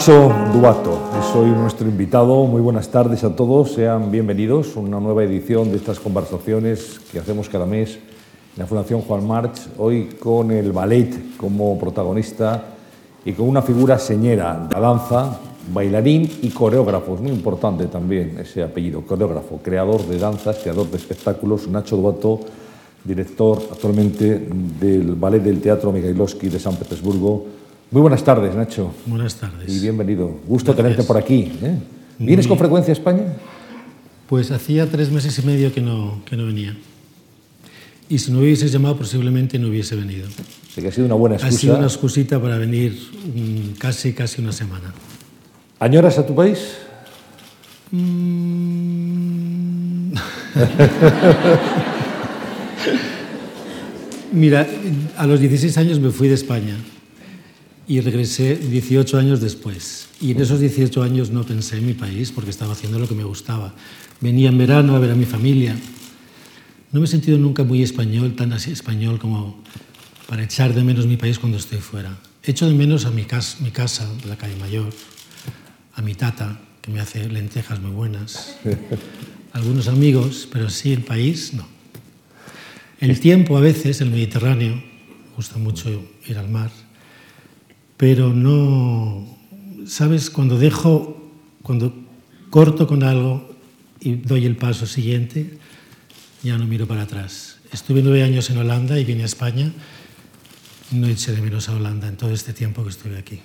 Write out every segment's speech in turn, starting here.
Nacho Duato es hoy nuestro invitado. Muy buenas tardes a todos, sean bienvenidos a una nueva edición de estas conversaciones que hacemos cada mes en la Fundación Juan March, hoy con el ballet como protagonista y con una figura señera, la danza, bailarín y coreógrafo. Es muy importante también ese apellido, coreógrafo, creador de danzas, creador de espectáculos. Nacho Duato, director actualmente del Ballet del Teatro Mikhailovsky de San Petersburgo muy buenas tardes, Nacho. Buenas tardes. Y bienvenido. Gusto tenerte por aquí. ¿eh? ¿Vienes con frecuencia a España? Pues hacía tres meses y medio que no, que no venía. Y si no hubieses llamado, posiblemente no hubiese venido. Sí que ha sido una buena excusa. Ha sido una excusita para venir mm, casi, casi una semana. ¿Añoras a tu país? Mm. Mira, a los 16 años me fui de España y regresé 18 años después. Y en esos 18 años no pensé en mi país porque estaba haciendo lo que me gustaba. Venía en verano a ver a mi familia. No me he sentido nunca muy español, tan así español como para echar de menos mi país cuando estoy fuera. Echo de menos a mi casa, mi casa la calle Mayor, a mi tata, que me hace lentejas muy buenas, algunos amigos, pero sí el país, no. El tiempo a veces, el Mediterráneo, me gusta mucho ir al mar, pero no, ¿sabes? Cuando dejo, cuando corto con algo y doy el paso siguiente, ya no miro para atrás. Estuve nueve años en Holanda y vine a España. No eché de menos a Holanda en todo este tiempo que estuve aquí.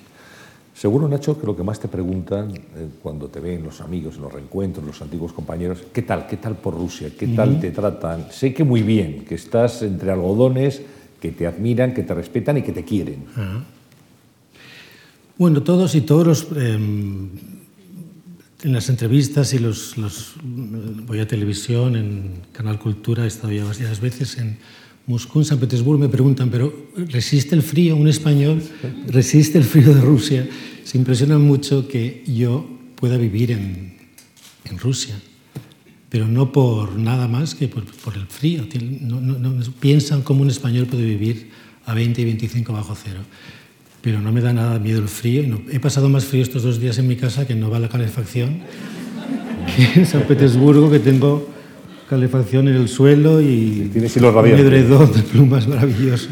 Seguro, Nacho, que lo que más te preguntan eh, cuando te ven los amigos, en los reencuentros, los antiguos compañeros, ¿qué tal? ¿Qué tal por Rusia? ¿Qué tal te tratan? Sé que muy bien, que estás entre algodones, que te admiran, que te respetan y que te quieren. Bueno, todos y todos los... en las entrevistas y los, voy a televisión, en Canal Cultura, he estado ya varias veces en Moscú, en San Petersburgo, me preguntan, pero ¿resiste el frío un español? ¿Resiste el frío de Rusia? Se impresiona mucho que yo pueda vivir en, en Rusia, pero no por nada más que por, por el frío. No, no, piensan cómo un español puede vivir a 20 y 25 bajo cero pero no me da nada miedo el frío. he pasado más frío estos dos días en mi casa que no va la calefacción que en San Petersburgo, que tengo calefacción en el suelo y, ¿Tienes un edredón de plumas maravilloso.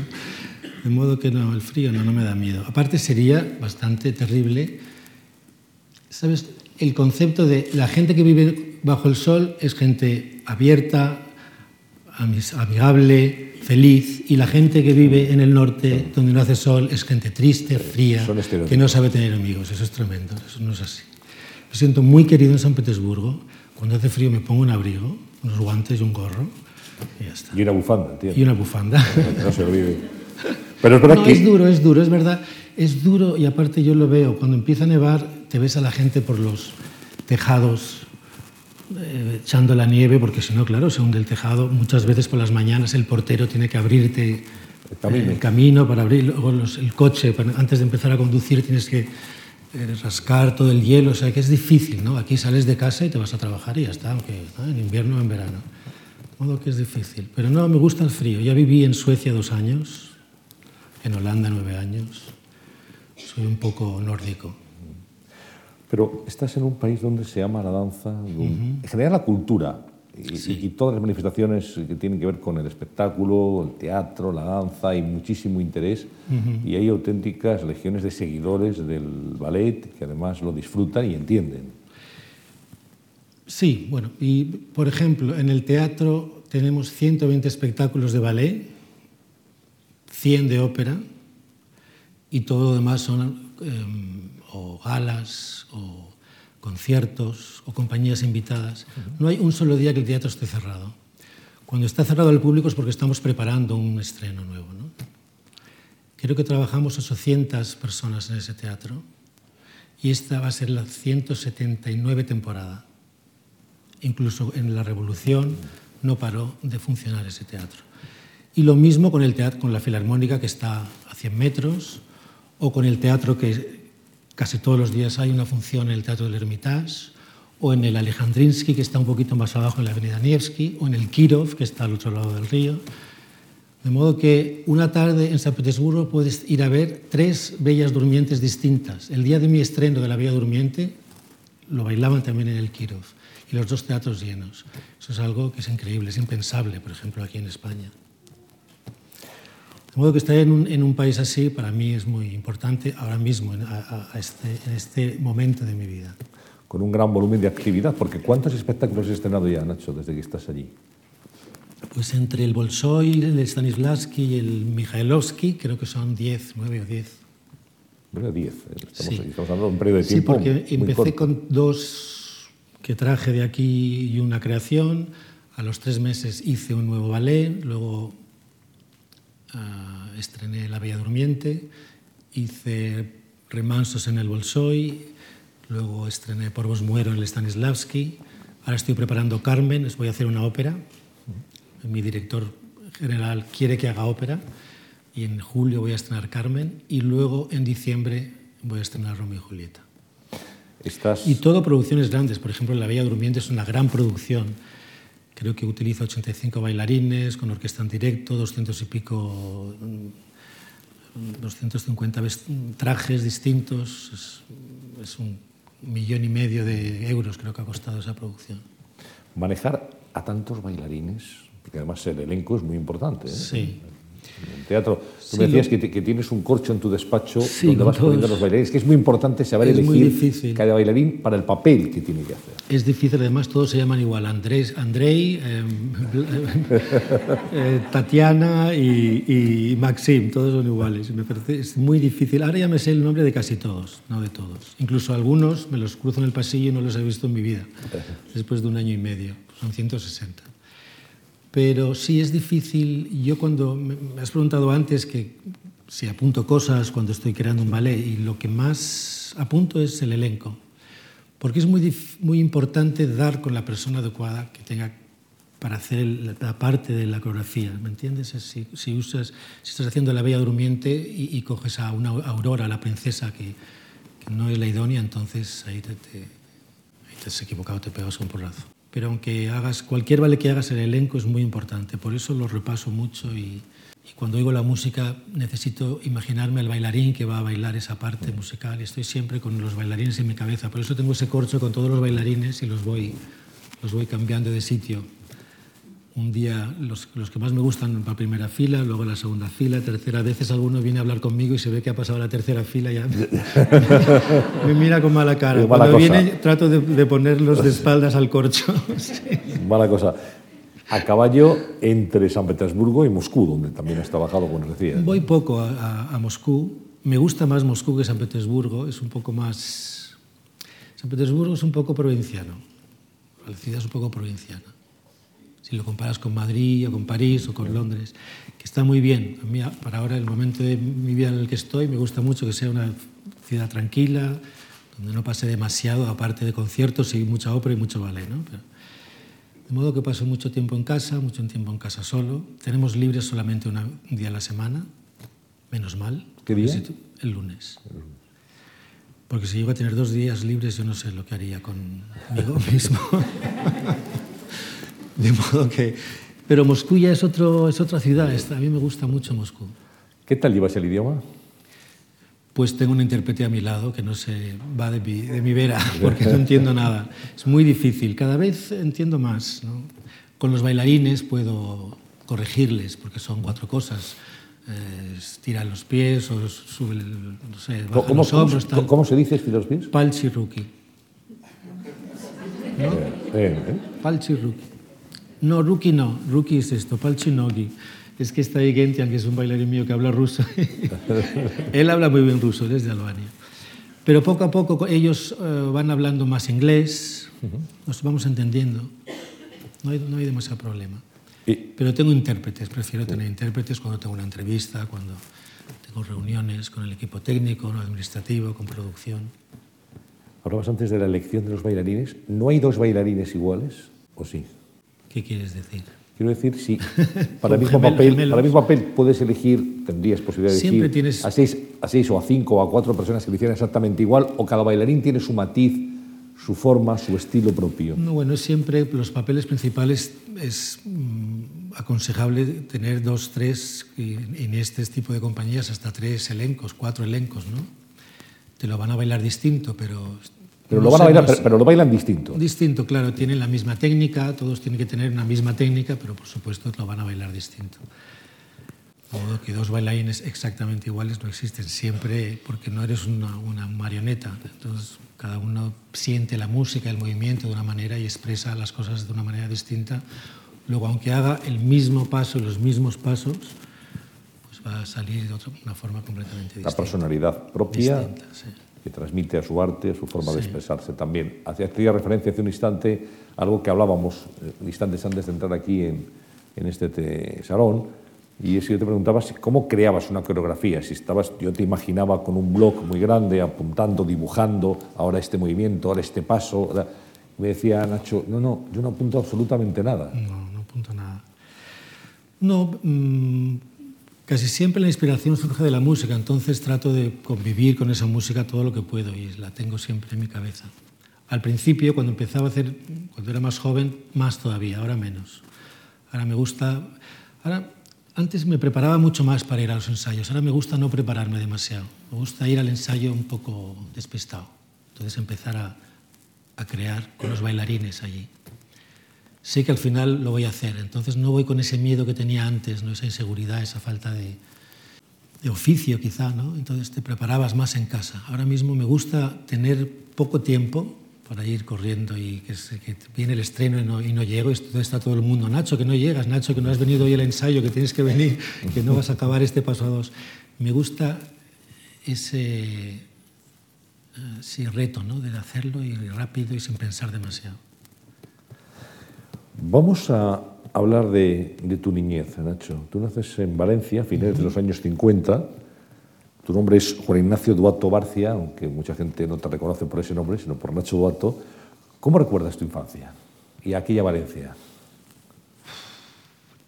De modo que no, el frío no, no me da miedo. Aparte sería bastante terrible, ¿sabes? El concepto de la gente que vive bajo el sol es gente abierta, amigable, feliz y la gente que vive en el norte, donde no hace sol, es gente triste, fría, que no sabe tener amigos. Eso es tremendo, eso no es así. Me siento muy querido en San Petersburgo. Cuando hace frío me pongo un abrigo, unos guantes y un gorro y ya está. Y una bufanda, entiendo. Y una bufanda. No se olvide. Pero es verdad no, que... es duro, es duro, es verdad. Es duro y aparte yo lo veo. Cuando empieza a nevar, te ves a la gente por los tejados eh, echando la nieve, porque si no, claro, se hunde el tejado. Muchas veces por las mañanas el portero tiene que abrirte el camino, para abrir luego el coche. antes de empezar a conducir tienes que eh, rascar todo el hielo, o sea que es difícil, ¿no? Aquí sales de casa y te vas a trabajar y ya está, aunque en invierno o en verano. De modo que es difícil. Pero no, me gusta el frío. Ya viví en Suecia dos años, en Holanda nueve años. Soy un poco nórdico. Pero estás en un país donde se ama la danza, en general la cultura y, todas las manifestaciones que tienen que ver con el espectáculo, el teatro, la danza, hay muchísimo interés. Y hay auténticas legiones de seguidores del ballet que además lo disfrutan y entienden. Sí, bueno, y por ejemplo, en el teatro tenemos 120 espectáculos de ballet, 100 de ópera y todo lo demás son em, o galas o conciertos o compañías invitadas. No hay un solo día que el teatro esté cerrado. Cuando está cerrado al público es porque estamos preparando un estreno nuevo. Creo que trabajamos 800 personas en ese teatro y esta va a ser la 179 temporada. Incluso en la Revolución no paró de funcionar ese teatro. Y lo mismo con el teatro, con la Filarmónica que está a 100 metros, o con el teatro que casi todos los días hay una función en el Teatro del Hermitage, o en el Alejandrinsky que está un poquito más abajo en la Avenida Nevsky, o en el Kirov que está al otro lado del río. De modo que una tarde en San Petersburgo puedes ir a ver tres bellas durmientes distintas. El día de mi estreno de La Bella Durmiente lo bailaban también en el Kirov y los dos teatros llenos. Eso es algo que es increíble, es impensable, por ejemplo, aquí en España. De modo que estar en un, en un país así para mí es muy importante ahora mismo, en, a, a este, en este momento de mi vida. Con un gran volumen de actividad, porque ¿cuántos espectáculos has estrenado ya, Nacho, desde que estás allí? Pues entre el Bolshoi, el Stanislavski y el Mikhailovsky, creo que son 10, 9 o 10. Bueno, 10. eh, Estamos, Sí. estamos hablando de un periodo de Sí, tiempo porque muy empecé corto. con dos que traje de aquí y una creación. A los tres meses hice un nuevo ballet, luego ah, estrené La Bella Durmiente, hice Remansos en el Bolshoi, luego estrené Por vos muero en el Stanislavski. Ahora estoy preparando Carmen, les voy a hacer una ópera. Mi director general quiere que haga ópera y en julio voy a estrenar Carmen y luego en diciembre voy a estrenar Romeo y Julieta. Estás... Y todo producciones grandes, por ejemplo, La Bella Durmiente es una gran producción. creo que utiliza 85 bailarines con orquesta en directo, 200 y pico, mm, 250 trajes distintos. Es, es, un millón y medio de euros creo que ha costado esa producción. Manejar a tantos bailarines, porque además el elenco es muy importante. ¿eh? Sí. En el teatro tú Sí, me decías lo- que, tienes un corcho en tu despacho Sí, donde vas poniendo todos. los bailarines, que es muy importante saber Es elegir cada bailarín para el papel que tiene que hacer. Es difícil, además todos se llaman igual, Andrés, Andrei, eh, eh, Tatiana y, y Maxim, todos son iguales. Me parece es muy difícil. Ahora ya me sé el nombre de casi todos, no de todos. Incluso algunos me los cruzo en el pasillo y no los he visto en mi vida, después de un año y medio. Son 160. Pero sí es difícil. Yo cuando me has preguntado antes que si apunto cosas cuando estoy creando un ballet y lo que más apunto es el elenco. Porque es muy, muy importante dar con la persona adecuada que tenga para hacer la parte de la coreografía, ¿me entiendes? Es Si, si usas, si estás haciendo la Bella Durmiente y, y coges a una Aurora, la princesa, que, que no es la idónea, entonces ahí te, te- ahí te has equivocado, te pegas un porrazo. Pero aunque hagas cualquier ballet que hagas, el elenco es muy importante. Por eso lo repaso mucho y, cuando oigo la música necesito imaginarme al bailarín que va a bailar esa parte musical. Estoy siempre con los bailarines en mi cabeza. Por eso tengo ese corcho con todos los bailarines y los voy, los voy cambiando de sitio. Un día los, los que más me gustan para primera fila, luego la segunda fila, tercera. A veces alguno viene a hablar conmigo y se ve que ha pasado la tercera fila y ya me mira con mala cara. Mala Cuando cosa. viene trato de, de ponerlos de espaldas al corcho. Sí. Mala cosa. A caballo entre San Petersburgo y Moscú, donde también has trabajado, como nos decías. Voy poco a, a- a Moscú. Me gusta más Moscú que San Petersburgo. Es un poco más... San Petersburgo es un poco provinciano. La ciudad es un poco provinciana. Si lo comparas con Madrid o con París o con Londres, que está muy bien. A mí, para ahora, el momento de mi vida en el que estoy, me gusta mucho que sea una ciudad tranquila, donde no pase demasiado, aparte de conciertos y mucha ópera y mucho ballet. ¿no? Pero- de modo que paso mucho tiempo en casa, mucho tiempo en casa solo. Tenemos libres solamente una- un día a la semana, menos mal. ¿Qué día? El lunes. Porque si llego a tener dos días libres, yo no sé lo que haría conmigo mismo. De modo que... Pero Moscú ya es, otro, es otra ciudad. A mí me gusta mucho Moscú. ¿Qué tal llevas el idioma? Pues tengo un intérprete a mi lado que no se va de mi, de mi vera porque no entiendo nada. Es muy difícil. Cada vez entiendo más. ¿no? Con los bailarines puedo corregirles porque son cuatro cosas. Eh, estiran los pies o sube el, no sé, ¿Cómo, los cómo- hombros. tal. cómo se dice estilo los pies? Palchi Ruki. Eh, eh. Palchi Ruki. No, Ruki no. Ruki es esto. Palchi Nogi. Es que está ahí Gentian, que es un bailarín mío que habla ruso. él habla muy bien ruso, él es de Albania. Pero poco a poco ellos eh, van hablando más inglés, nos vamos entendiendo. No hay, no hay demasiado problema. Y- Pero tengo intérpretes, prefiero tener intérpretes cuando tengo una entrevista, cuando tengo reuniones con el equipo técnico, administrativo, con producción. Hablabas antes de la elección de los bailarines. ¿No hay dos bailarines iguales? ¿O sí? ¿Qué quieres decir? Quiero decir, sí. Para el mismo, papel, para el mismo papel puedes elegir, tendrías posibilidad de Siempre elegir tienes- a, seis, a seis o a cinco o a cuatro personas que lo hicieran exactamente igual, o cada bailarín tiene su matiz, su forma, su estilo propio. No, bueno, siempre los papeles principales es mm, aconsejable tener dos, tres, en este tipo de compañías hasta tres elencos, cuatro elencos, ¿no? Te lo van a bailar distinto, pero... Pero, no lo, van a bailar, pero, pero lo bailan distinto. Distinto, claro, tienen la misma técnica, todos tienen que tener una misma técnica, pero por supuesto lo van a bailar distinto. De modo que dos bailarines exactamente iguales no existen siempre, porque no eres una, una marioneta. Entonces, cada uno siente la música, el movimiento de una manera y expresa las cosas de una manera distinta. Luego, aunque haga el mismo paso, los mismos pasos, pues va a salir de otra, una forma completamente La distinta. personalidad propia Distinta, sí. Que transmite a su arte, a su forma de expresarse también. Hacía referencia hace un instante a algo que hablábamos eh, instantes antes de entrar aquí en, en este te- salón, y es que yo te preguntaba si- cómo creabas una coreografía, si estabas, yo te imaginaba con un blog muy grande, apuntando, dibujando, ahora este movimiento, ahora este paso. ahora- Me decía Nacho, no, no, yo no apunto absolutamente nada. No, no apunto nada. No, mm, casi siempre la inspiración surge de la música, entonces trato de convivir con esa música todo lo que puedo y la tengo siempre en mi cabeza. Al principio, cuando empezaba a hacer, cuando era más joven, más todavía, ahora menos. Ahora me gusta, ahora antes me preparaba mucho más para ir a los ensayos, ahora me gusta no prepararme demasiado, me gusta ir al ensayo un poco despistado, entonces empezar a, a crear con los bailarines allí sé que al final lo voy a hacer. Entonces no voy con ese miedo que tenía antes, ¿no? esa inseguridad, esa falta de, oficio quizá. ¿no? Entonces te preparabas más en casa. Ahora mismo me gusta tener poco tiempo para ir corriendo y que, viene el estreno y no, llego y está todo el mundo, Nacho, que no llegas, Nacho, que no has venido hoy al ensayo, que tienes que venir, que no vas a acabar este paso a dos. Me gusta ese, eh, sí, reto ¿no? de hacerlo y rápido y sin pensar demasiado. Vamos a hablar de, de tu niñez, Nacho. Tú naces en Valencia a finales de los años 50. Tu nombre es Juan Ignacio Duato Barcia, aunque mucha gente no te reconoce por ese nombre, sino por Nacho Duato. ¿Cómo recuerdas tu infancia y aquella Valencia?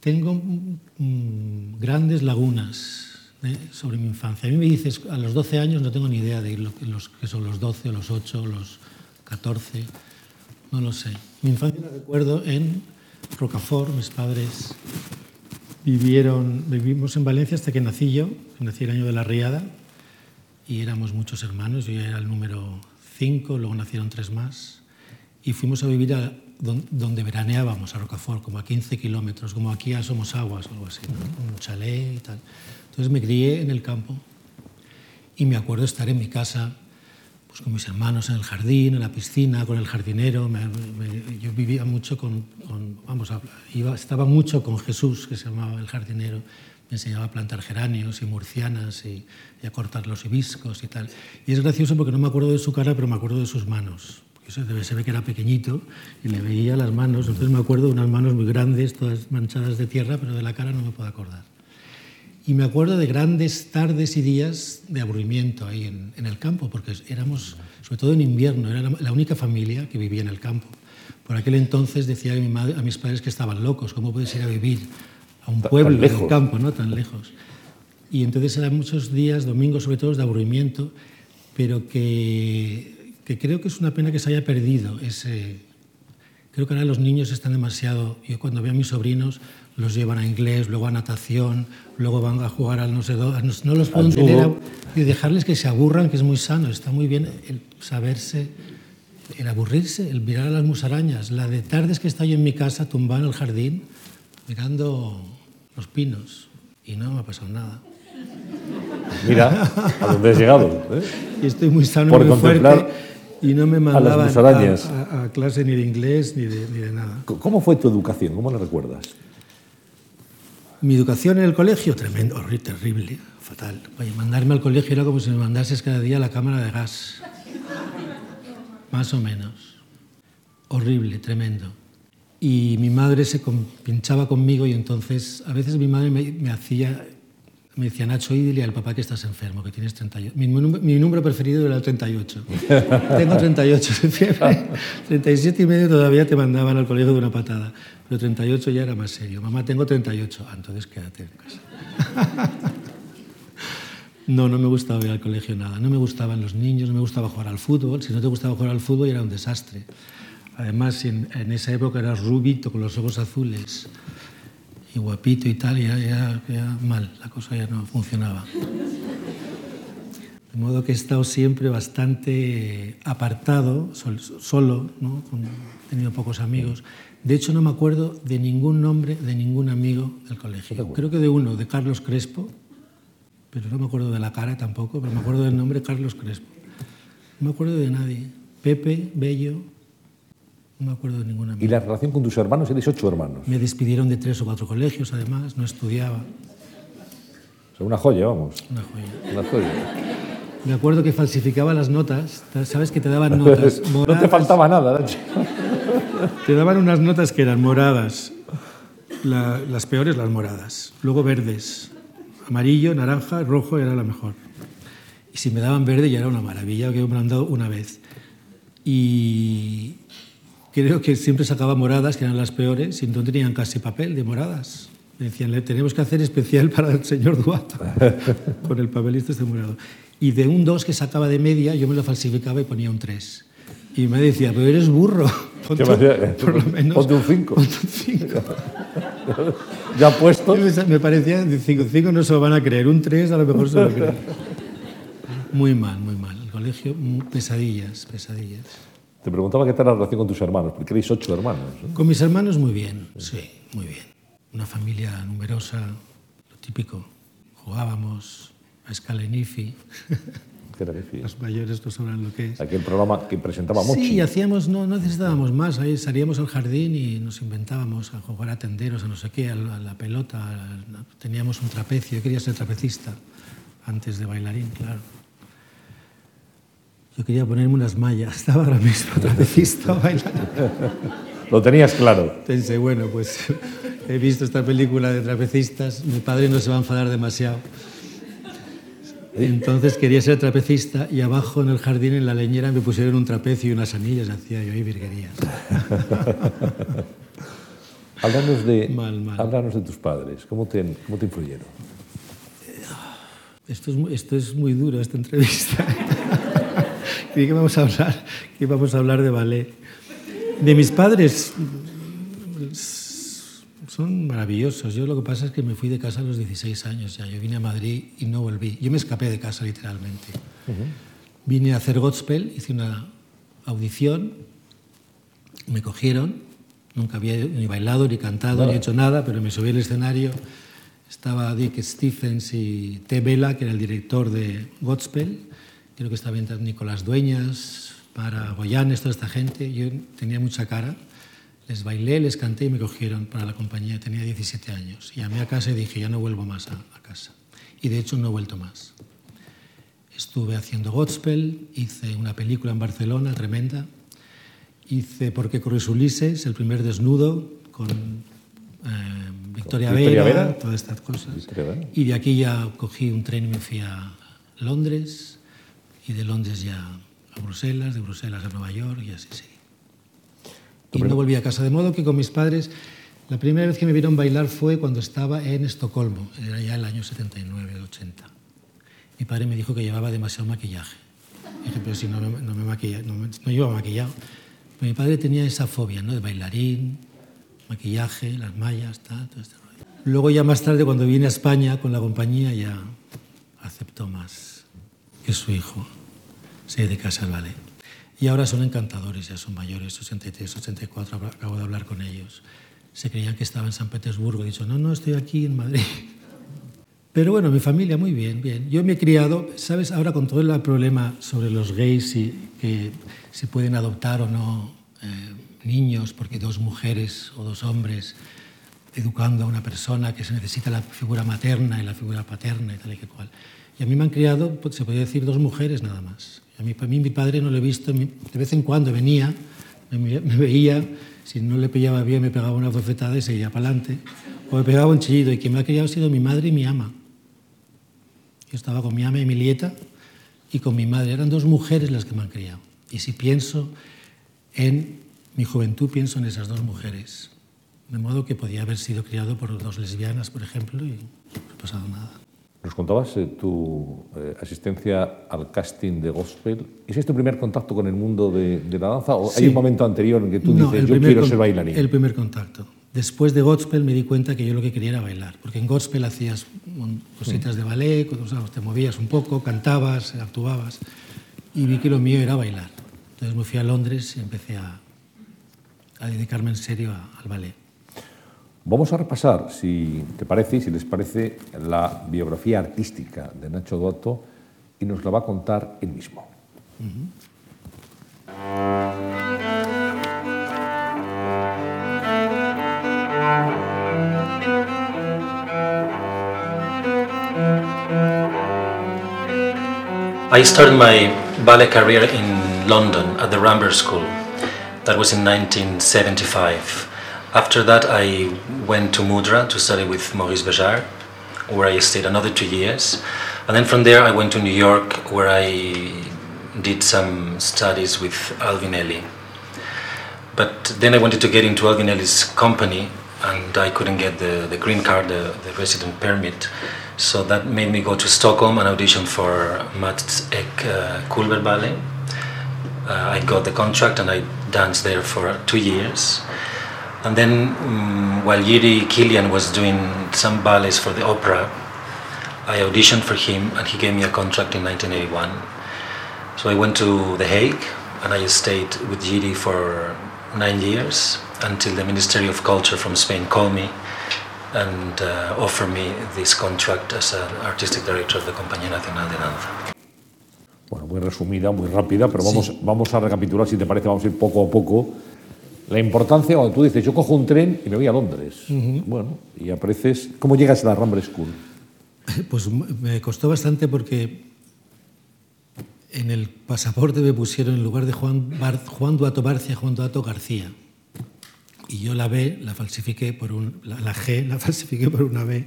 Tengo mm, grandes lagunas ¿eh? sobre mi infancia. A mí me dices, a los 12 años no tengo ni idea de lo que, los, que son los 12 o los 8 o los 14, no lo sé. Mi infancia la recuerdo en Rocafort, mis padres vivieron, vivimos en Valencia hasta que nací yo, nací el año de la riada, y éramos muchos hermanos, yo era el número 5, luego nacieron tres más, y fuimos a vivir a don- donde veraneábamos, a Rocafort, como a 15 kilómetros, como aquí a Somos Aguas algo así, ¿no? un chalet y tal. Entonces me crié en el campo y me acuerdo estar en mi casa pues con mis hermanos en el jardín, en la piscina, con el jardinero. Yo vivía mucho con, vamos, iba, estaba mucho con Jesús, que se llamaba el jardinero. Me enseñaba a plantar geranios y murcianas y, a cortar los hibiscos y tal. Y es gracioso porque no me acuerdo de su cara, pero me acuerdo de sus manos. Se ve que era pequeñito y le veía las manos. Entonces me acuerdo de unas manos muy grandes, todas manchadas de tierra, pero de la cara no me puedo acordar. Y me acuerdo de grandes tardes y días de aburrimiento ahí en, en el campo, porque éramos, sobre todo en invierno, era la, la única familia que vivía en el campo. Por aquel entonces decía a, mi madre- a mis padres que estaban locos, ¿cómo puedes ir a vivir a un pueblo lejos. del campo, ¿no? tan lejos? Y entonces eran muchos días, domingos sobre todo, de aburrimiento, pero que, que creo que es una pena que se haya perdido ese, Creo que ahora los niños están demasiado. Yo cuando veo a mis sobrinos los llevan a inglés, luego a natación, luego van a jugar al no sé dónde. No, los puedo Al tener a- y dejarles que se aburran, que es muy sano. Está muy bien el saberse, el aburrirse, el mirar a las musarañas. La de tardes que estoy yo en mi casa tumbado en el jardín mirando los pinos y no me ha pasado nada. Mira a dónde has llegado. ¿eh? Y estoy muy sano Por muy contemplar fuerte y no me mandaban a, a- a clase ni de inglés ni de, ni de nada. ¿Cómo fue tu educación? ¿Cómo la recuerdas? Mi educación en el colegio, tremendo, horri- terrible, fatal. Oye, mandarme al colegio era como si me mandases cada día a la cámara de gas. Más o menos. Horrible, tremendo. Y mi madre se pinchaba conmigo y entonces a veces mi madre me, me hacía, me decía Nacho, y dile al papá que estás enfermo, que tienes 38. Mi, mi número preferido era el 38. Tengo 38 de fiebre. 37 y medio todavía te mandaban al colegio de una patada. Pero 38 ya era más serio. Mamá, tengo 38. Ah, entonces quédate en casa. No, no me gustaba ir al colegio nada. No me gustaban los niños, no me gustaba jugar al fútbol. Si no te gustaba jugar al fútbol era un desastre. Además, en, en esa época eras rubito con los ojos azules y guapito y tal, ya, ya, ya, mal, la cosa ya no funcionaba. De modo que he estado siempre bastante apartado, sol, solo, ¿no? He tenido pocos amigos. De hecho, no me acuerdo de ningún nombre de ningún amigo del colegio. Creo que de uno, de Carlos Crespo, pero no me acuerdo de la cara tampoco, pero me acuerdo del nombre Carlos Crespo. No me acuerdo de nadie. Pepe, Bello, no me acuerdo de ninguna. Amiga. ¿Y la relación con tus hermanos? Eres ocho hermanos. Me despidieron de tres o cuatro colegios, además, no estudiaba. O sea, una joya, vamos. Una joya. Una joya. Me acuerdo que falsificaba las notas. ¿Sabes que te daban notas moradas? no te faltaba nada, Nacho. Te daban unas notas que eran moradas. La, las peores, las moradas. Luego verdes. Amarillo, naranja, rojo era la mejor. Y si me daban verde ya era una maravilla, que me han dado una vez. Y creo que siempre sacaba moradas, que eran las peores, y no tenían casi papel de moradas. Me decían, le tenemos que hacer especial para el señor Duato, con el papelito este morado. Y de un 2 que sacaba de media, yo me lo falsificaba y ponía un 3. Y me decía, pero eres burro. Ponte, por lo menos, ponte un 5. Ponte un 5. ya puesto. Me parecía, 5 5 no se lo van a creer, un 3 a lo mejor se lo creen. Muy mal, muy mal. El colegio, pesadillas, pesadillas. Te preguntaba qué tal la relación con tus hermanos, porque erais ocho hermanos. ¿no? Con mis hermanos muy bien, sí, muy bien. Una familia numerosa, lo típico. Jugábamos a escala en IFI. ¿Qué era IFI? Los mayores no sabrán lo que es. Aquel programa que presentaba Mochi. Sí, hacíamos, no, no necesitábamos más. Ahí salíamos al jardín y nos inventábamos a jugar a tenderos, a no sé qué, a la, a la pelota. A, teníamos un trapecio. Yo quería ser trapecista antes de bailarín, claro. Yo quería ponerme unas mallas, estaba ahora mismo trapecista bailando. Lo tenías claro. Pensé, bueno, pues he visto esta película de trapecistas, mi padre no se va a enfadar demasiado. Entonces quería ser trapecista y abajo en el jardín, en la leñera, me pusieron un trapecio y unas anillas, hacía yo ahí virguerías. háblanos, de, mal, mal. háblanos de tus padres, ¿cómo te, cómo te influyeron? Esto es, esto es muy duro, esta entrevista. Creí que vamos a hablar, que vamos a hablar de ballet. De mis padres son maravillosos. Yo lo que pasa es que me fui de casa a los 16 años ya. Yo vine a Madrid y no volví. Yo me escapé de casa literalmente. Uh -huh. Vine a hacer Godspell, hice una audición, me cogieron. Nunca había ni bailado, ni cantado, ni hecho nada, pero me subí al escenario. Estaba Dick Stephens y T. Vela, que era el director de Godspell creo que estaba entrando Nicolás Dueñas, para Goyanes, toda esta gente. Yo tenía mucha cara. Les bailé, les canté y me cogieron para la compañía. Tenía 17 años. Y llamé a casa y dije, ya no vuelvo más a, a casa. Y de hecho no he vuelto más. Estuve haciendo Godspell, hice una película en Barcelona tremenda. Hice Porque corres Ulises, el primer desnudo, con eh, Victoria, Victoria Vera, Vera, todas estas cosas. Y de aquí ya cogí un tren y me fui a Londres y de Londres ya a Bruselas, de Bruselas a Nueva York y así seguí. Y no volví a casa, de modo que con mis padres, la primera vez que me vieron bailar fue cuando estaba en Estocolmo, era ya el año 79, el 80. Mi padre me dijo que llevaba demasiado maquillaje. dije, pero si no, no, no me maquilla, no, no llevaba maquillado. Pero mi padre tenía esa fobia, ¿no? De bailarín, maquillaje, las mallas, tal, todo este rollo. Luego ya más tarde, cuando vine a España con la compañía, ya aceptó más que su hijo se dedicase al ballet. Y ahora son encantadores, ya son mayores, 83, 84, acabo de hablar con ellos. Se creían que estaba en San Petersburgo, he dicho, no, no, estoy aquí en Madrid. Pero bueno, mi familia muy bien, bien. Yo me he criado, ¿sabes? Ahora con todo el problema sobre los gays y que se pueden adoptar o no eh, niños, porque dos mujeres o dos hombres educando a una persona que se necesita la figura materna y la figura paterna y tal y que cual. Y a mí me han criado, pues, se podría decir, dos mujeres nada más. A mí, a mí mi padre no lo he visto, de vez en cuando venía, me, veía, si no le pillaba bien me pegaba una bofetada y seguía para adelante, o me pegaba un chillido, y quien me ha criado ha sido mi madre y mi ama. Yo estaba con mi ama Emilieta y con mi madre. Eran dos mujeres las que me han criado. Y si pienso en mi juventud, pienso en esas dos mujeres. De modo que podía haber sido criado por dos lesbianas, por ejemplo, y no ha pasado nada. Nos contabas eh, tu eh, asistencia al casting de gospel. ¿Es este tu primer contacto con el mundo de, de la danza o Sí. hay un momento anterior en que tú No, dices yo quiero ser bailarín? El primer contacto. Después de gospel me di cuenta que yo lo que quería era bailar, porque en gospel hacías cositas de ballet, o sea, te movías un poco, cantabas, actuabas, y vi que lo mío era bailar. Entonces me fui a Londres y empecé a, a dedicarme en serio al ballet. Vamos a repasar, si te parece y si les parece, la biografía artística de Nacho Duato y nos la va a contar él mismo. I started my ballet career in London at the Rambert School. That was in 1975. After that, I went to Mudra to study with Maurice Béjart, where I stayed another two years. And then from there, I went to New York, where I did some studies with Alvinelli. But then I wanted to get into Alvinelli's company, and I couldn't get the, the green card, the, the resident permit. So that made me go to Stockholm and audition for Mats Ek uh, Kulber Ballet. Uh, I got the contract and I danced there for two years. And then, um, while Yuri Kilian was doing some ballets for the opera, I auditioned for him and he gave me a contract in 1981. So I went to The Hague and I stayed with Yuri for nine years until the Ministry of Culture from Spain called me and uh, offered me this contract as an artistic director of the Compañía Nacional de Danza. Bueno, muy resumida, muy rápida, pero vamos, vamos a recapitular, si te parece, vamos a ir poco a poco. La importancia cuando tú dices, yo cojo un tren y me voy a Londres. Bueno, y apareces. ¿Cómo llegas a la Rambler School? Pues me costó bastante porque en el pasaporte me pusieron en lugar de Juan, Bar- Juan Duato Barcia, Juan Duato García. Y yo la B la falsifiqué por un, la, la G la falsifiqué por una B,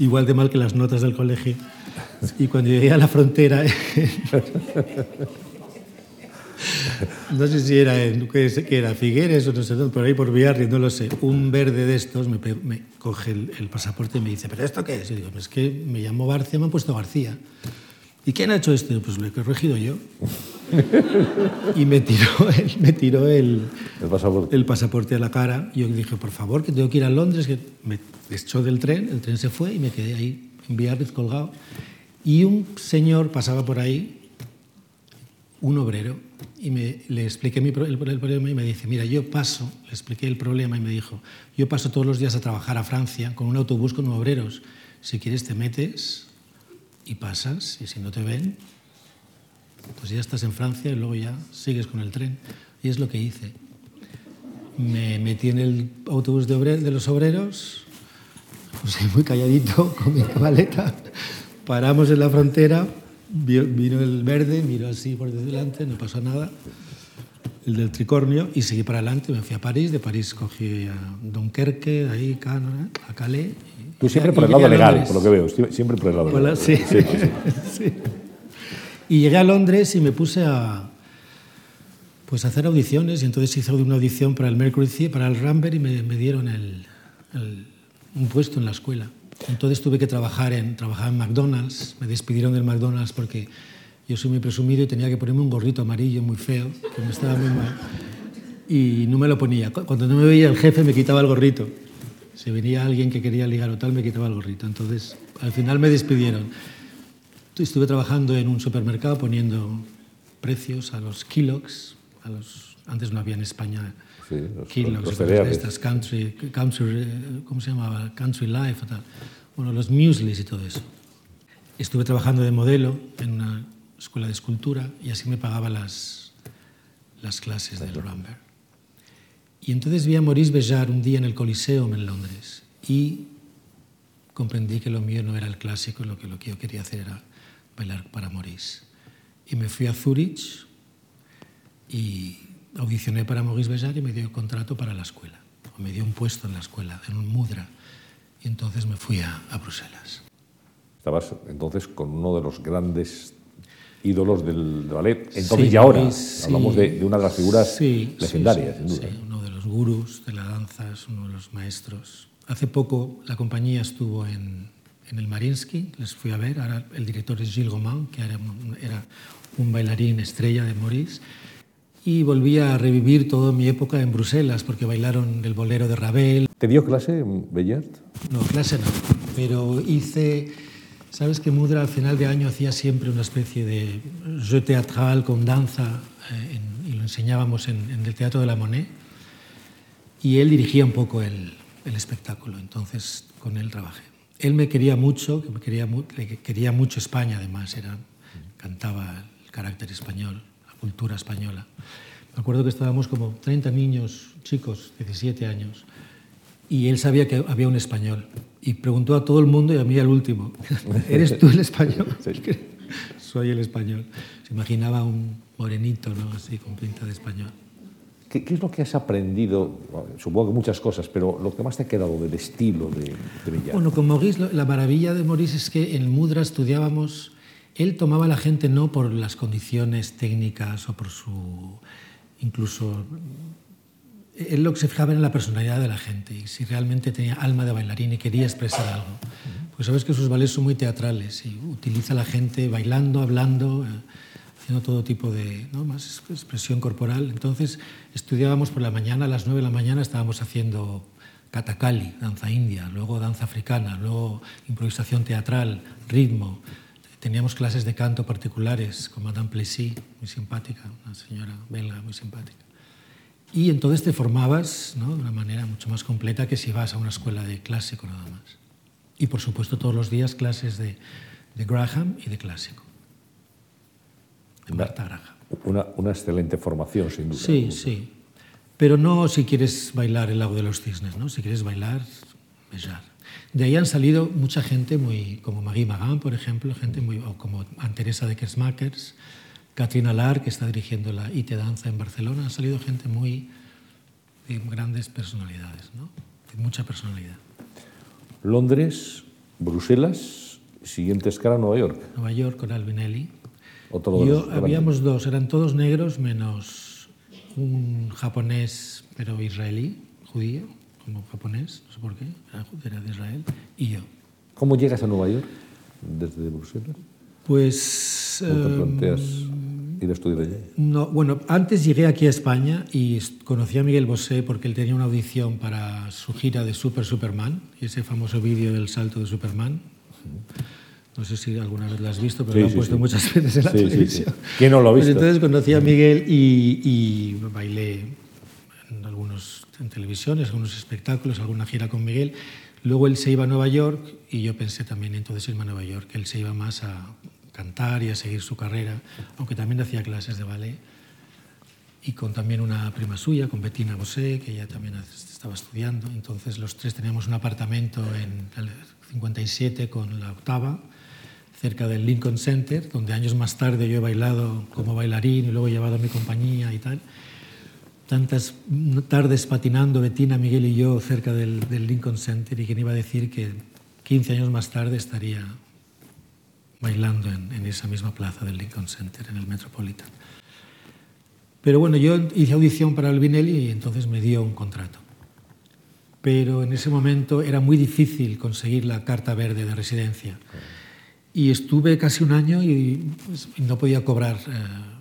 igual de mal que las notas del colegio. Y cuando llegué a la frontera, no sé si era, en, qué era Figueres o no sé dónde, por ahí por Biarritz, no lo sé. Un verde de estos me, coge el, el pasaporte y me dice, ¿pero esto qué es? Y digo, es que me llamo Barcia, me han puesto García. ¿Y quién ha hecho esto? Pues lo he corregido yo. y me tiró, el, me tiró el, El pasaporte. el pasaporte a la cara. Y yo dije, por favor, que tengo que ir a Londres, que me echó del tren, el tren se fue y me quedé ahí en Biarritz colgado. Y un señor pasaba por ahí, un obrero, y me, le expliqué mi el, problema y me dice, mira, yo paso, le expliqué el problema y me dijo, yo paso todos los días a trabajar a Francia con un autobús con obreros. Si quieres te metes y pasas, y si no te ven, pues ya estás en Francia y luego ya sigues con el tren. Y es lo que hice. Me metí en el autobús de, los obreros, puse muy calladito con mi maleta, paramos en la frontera, vino el verde, miró así por delante, no pasó nada, el del tricornio, y seguí para adelante, me fui a París, de París cogí a Dunkerque, de ahí a Calais. Tú siempre por el lado legal, por lo que veo. sie- Siempre por el lado legal. sí. sí, sí. Sí. Y llegué a Londres y me puse a pues a hacer audiciones y entonces hice una audición para el Mercury para el Rambert y me, me dieron el, el- un puesto en la escuela. Entonces tuve que trabajar en, trabajaba en McDonald's, me despidieron del McDonald's porque yo soy muy presumido y tenía que ponerme un gorrito amarillo muy feo, que me estaba muy mal. Y no me lo ponía. Cuando no me veía el jefe me quitaba el gorrito. Si venía alguien que quería ligar o tal, me quitaba el gorrito. Entonces, al final me despidieron. Estuve trabajando en un supermercado poniendo precios a los kilos, a los antes no había en España Sí, los- los cosas de estas, country, country, ¿cómo se llamaba? Country Life o tal. Bueno, los mueslis y todo eso. Estuve trabajando de modelo en una escuela de escultura y así me pagaba las, las clases del Rambert. Y entonces vi a Maurice Béjart un día en el Coliseum en Londres y comprendí que lo mío no era el clásico, lo que, lo que yo quería hacer era bailar para Maurice. Y me fui a Zurich y audicioné para Maurice Béjart y me dio contrato para la escuela. O me dio un puesto en la escuela, en un mudra. Y entonces me fui a, a Bruselas. Estabas entonces con uno de los grandes ídolos del ballet, entonces y ahora. Hablamos de, una de las figuras legendarias, sin duda. uno de los gurús de la danza, es uno de los maestros. Hace poco la compañía estuvo en, en el Marinsky, les fui a ver, ahora el director es Gilles Romain, que era, era un bailarín estrella de Maurice, y volví a revivir toda mi época en Bruselas, porque bailaron el bolero de Ravel. ¿Te dio clase en Bellat? No, clase no, pero hice... Sabes que Mudra al final de año hacía siempre una especie de jeu teatral con danza eh, y lo enseñábamos en, en, el Teatro de la Monet y él dirigía un poco el, el espectáculo, entonces con él trabajé. Él me quería mucho, me quería, quería mucho España además, era, cantaba el carácter español, cultura española. Me acuerdo que estábamos como 30 niños, chicos, 17 años, y él sabía que había un español y preguntó a todo el mundo y a mí al último, ¿eres tú el español? Soy el español. Se imaginaba un morenito, ¿no? así, con pinta de español. ¿Qué, es lo que has aprendido? Supongo que muchas cosas, pero lo que más te ha quedado del estilo de, de Bueno, con Maurice, la maravilla de Maurice es que en Mudra estudiábamos, él tomaba a la gente no por las condiciones técnicas o por su, incluso, él lo que se fijaba en la personalidad de la gente y si realmente tenía alma de bailarín y quería expresar algo. Pues sabes que sus ballets son muy teatrales y utiliza a la gente bailando, hablando. Eh, haciendo todo tipo de ¿no? más expresión corporal. Entonces estudiábamos por la mañana, a las 9 de la mañana estábamos haciendo katakali, danza india, luego danza africana, luego improvisación teatral, ritmo. Teníamos clases de canto particulares con Madame Plessis, muy simpática, una señora belga muy simpática. Y entonces te formabas ¿no? de una manera mucho más completa que si vas a una escuela de clásico nada más. Y por supuesto todos los días clases de, de Graham y de clásico. Una, una, excelente formación, sin duda. Sí, sí. Pero no si quieres bailar el lago de los cisnes, ¿no? Si quieres bailar, bellar. De ahí han salido mucha gente muy, como Maggie Magan, por ejemplo, gente muy, o como Teresa de Kersmakers, Katrina Lar, que está dirigiendo la IT Danza en Barcelona. Han salido gente muy de grandes personalidades, ¿no? De mucha personalidad. Londres, Bruselas, siguiente escala Nueva York. Nueva York con Albinelli. Yo, habíamos dos, eran todos negros menos un japonés, pero israelí, judío, como japonés, no sé por qué, era de Israel, y yo. ¿Cómo llegas a Nueva York desde Bruselas? Pues... ¿Cómo te planteas ir a estudiar allí? No, bueno, antes llegué aquí a España y conocí a Miguel Bosé porque él tenía una audición para su gira de Super Superman, ese famoso vídeo del salto de Superman. No sé si alguna vez lo has visto, pero lo han puesto muchas veces en la televisión. ¿Quién no lo ha pues visto? entonces conocí a Miguel y, y, bailé en algunos en televisiones, algunos espectáculos, alguna gira con Miguel. Luego él se iba a Nueva York y yo pensé también entonces irme a Nueva York. Él se iba más a cantar y a seguir su carrera, aunque también hacía clases de ballet. Y con también una prima suya, con Bettina Bosé, que ella también estaba estudiando. Entonces los tres teníamos un apartamento en el 57 con la octava cerca del Lincoln Center, donde años más tarde yo he bailado como bailarín y luego he llevado a mi compañía y tal. Tantas tardes patinando Bettina, Miguel y yo cerca del, Lincoln Center y quien iba a decir que 15 años más tarde estaría bailando en, en, esa misma plaza del Lincoln Center, en el Metropolitan. Pero bueno, yo hice audición para el Vinelli y entonces me dio un contrato. Pero en ese momento era muy difícil conseguir la carta verde de residencia. Y estuve casi un año y, pues, no podía cobrar eh,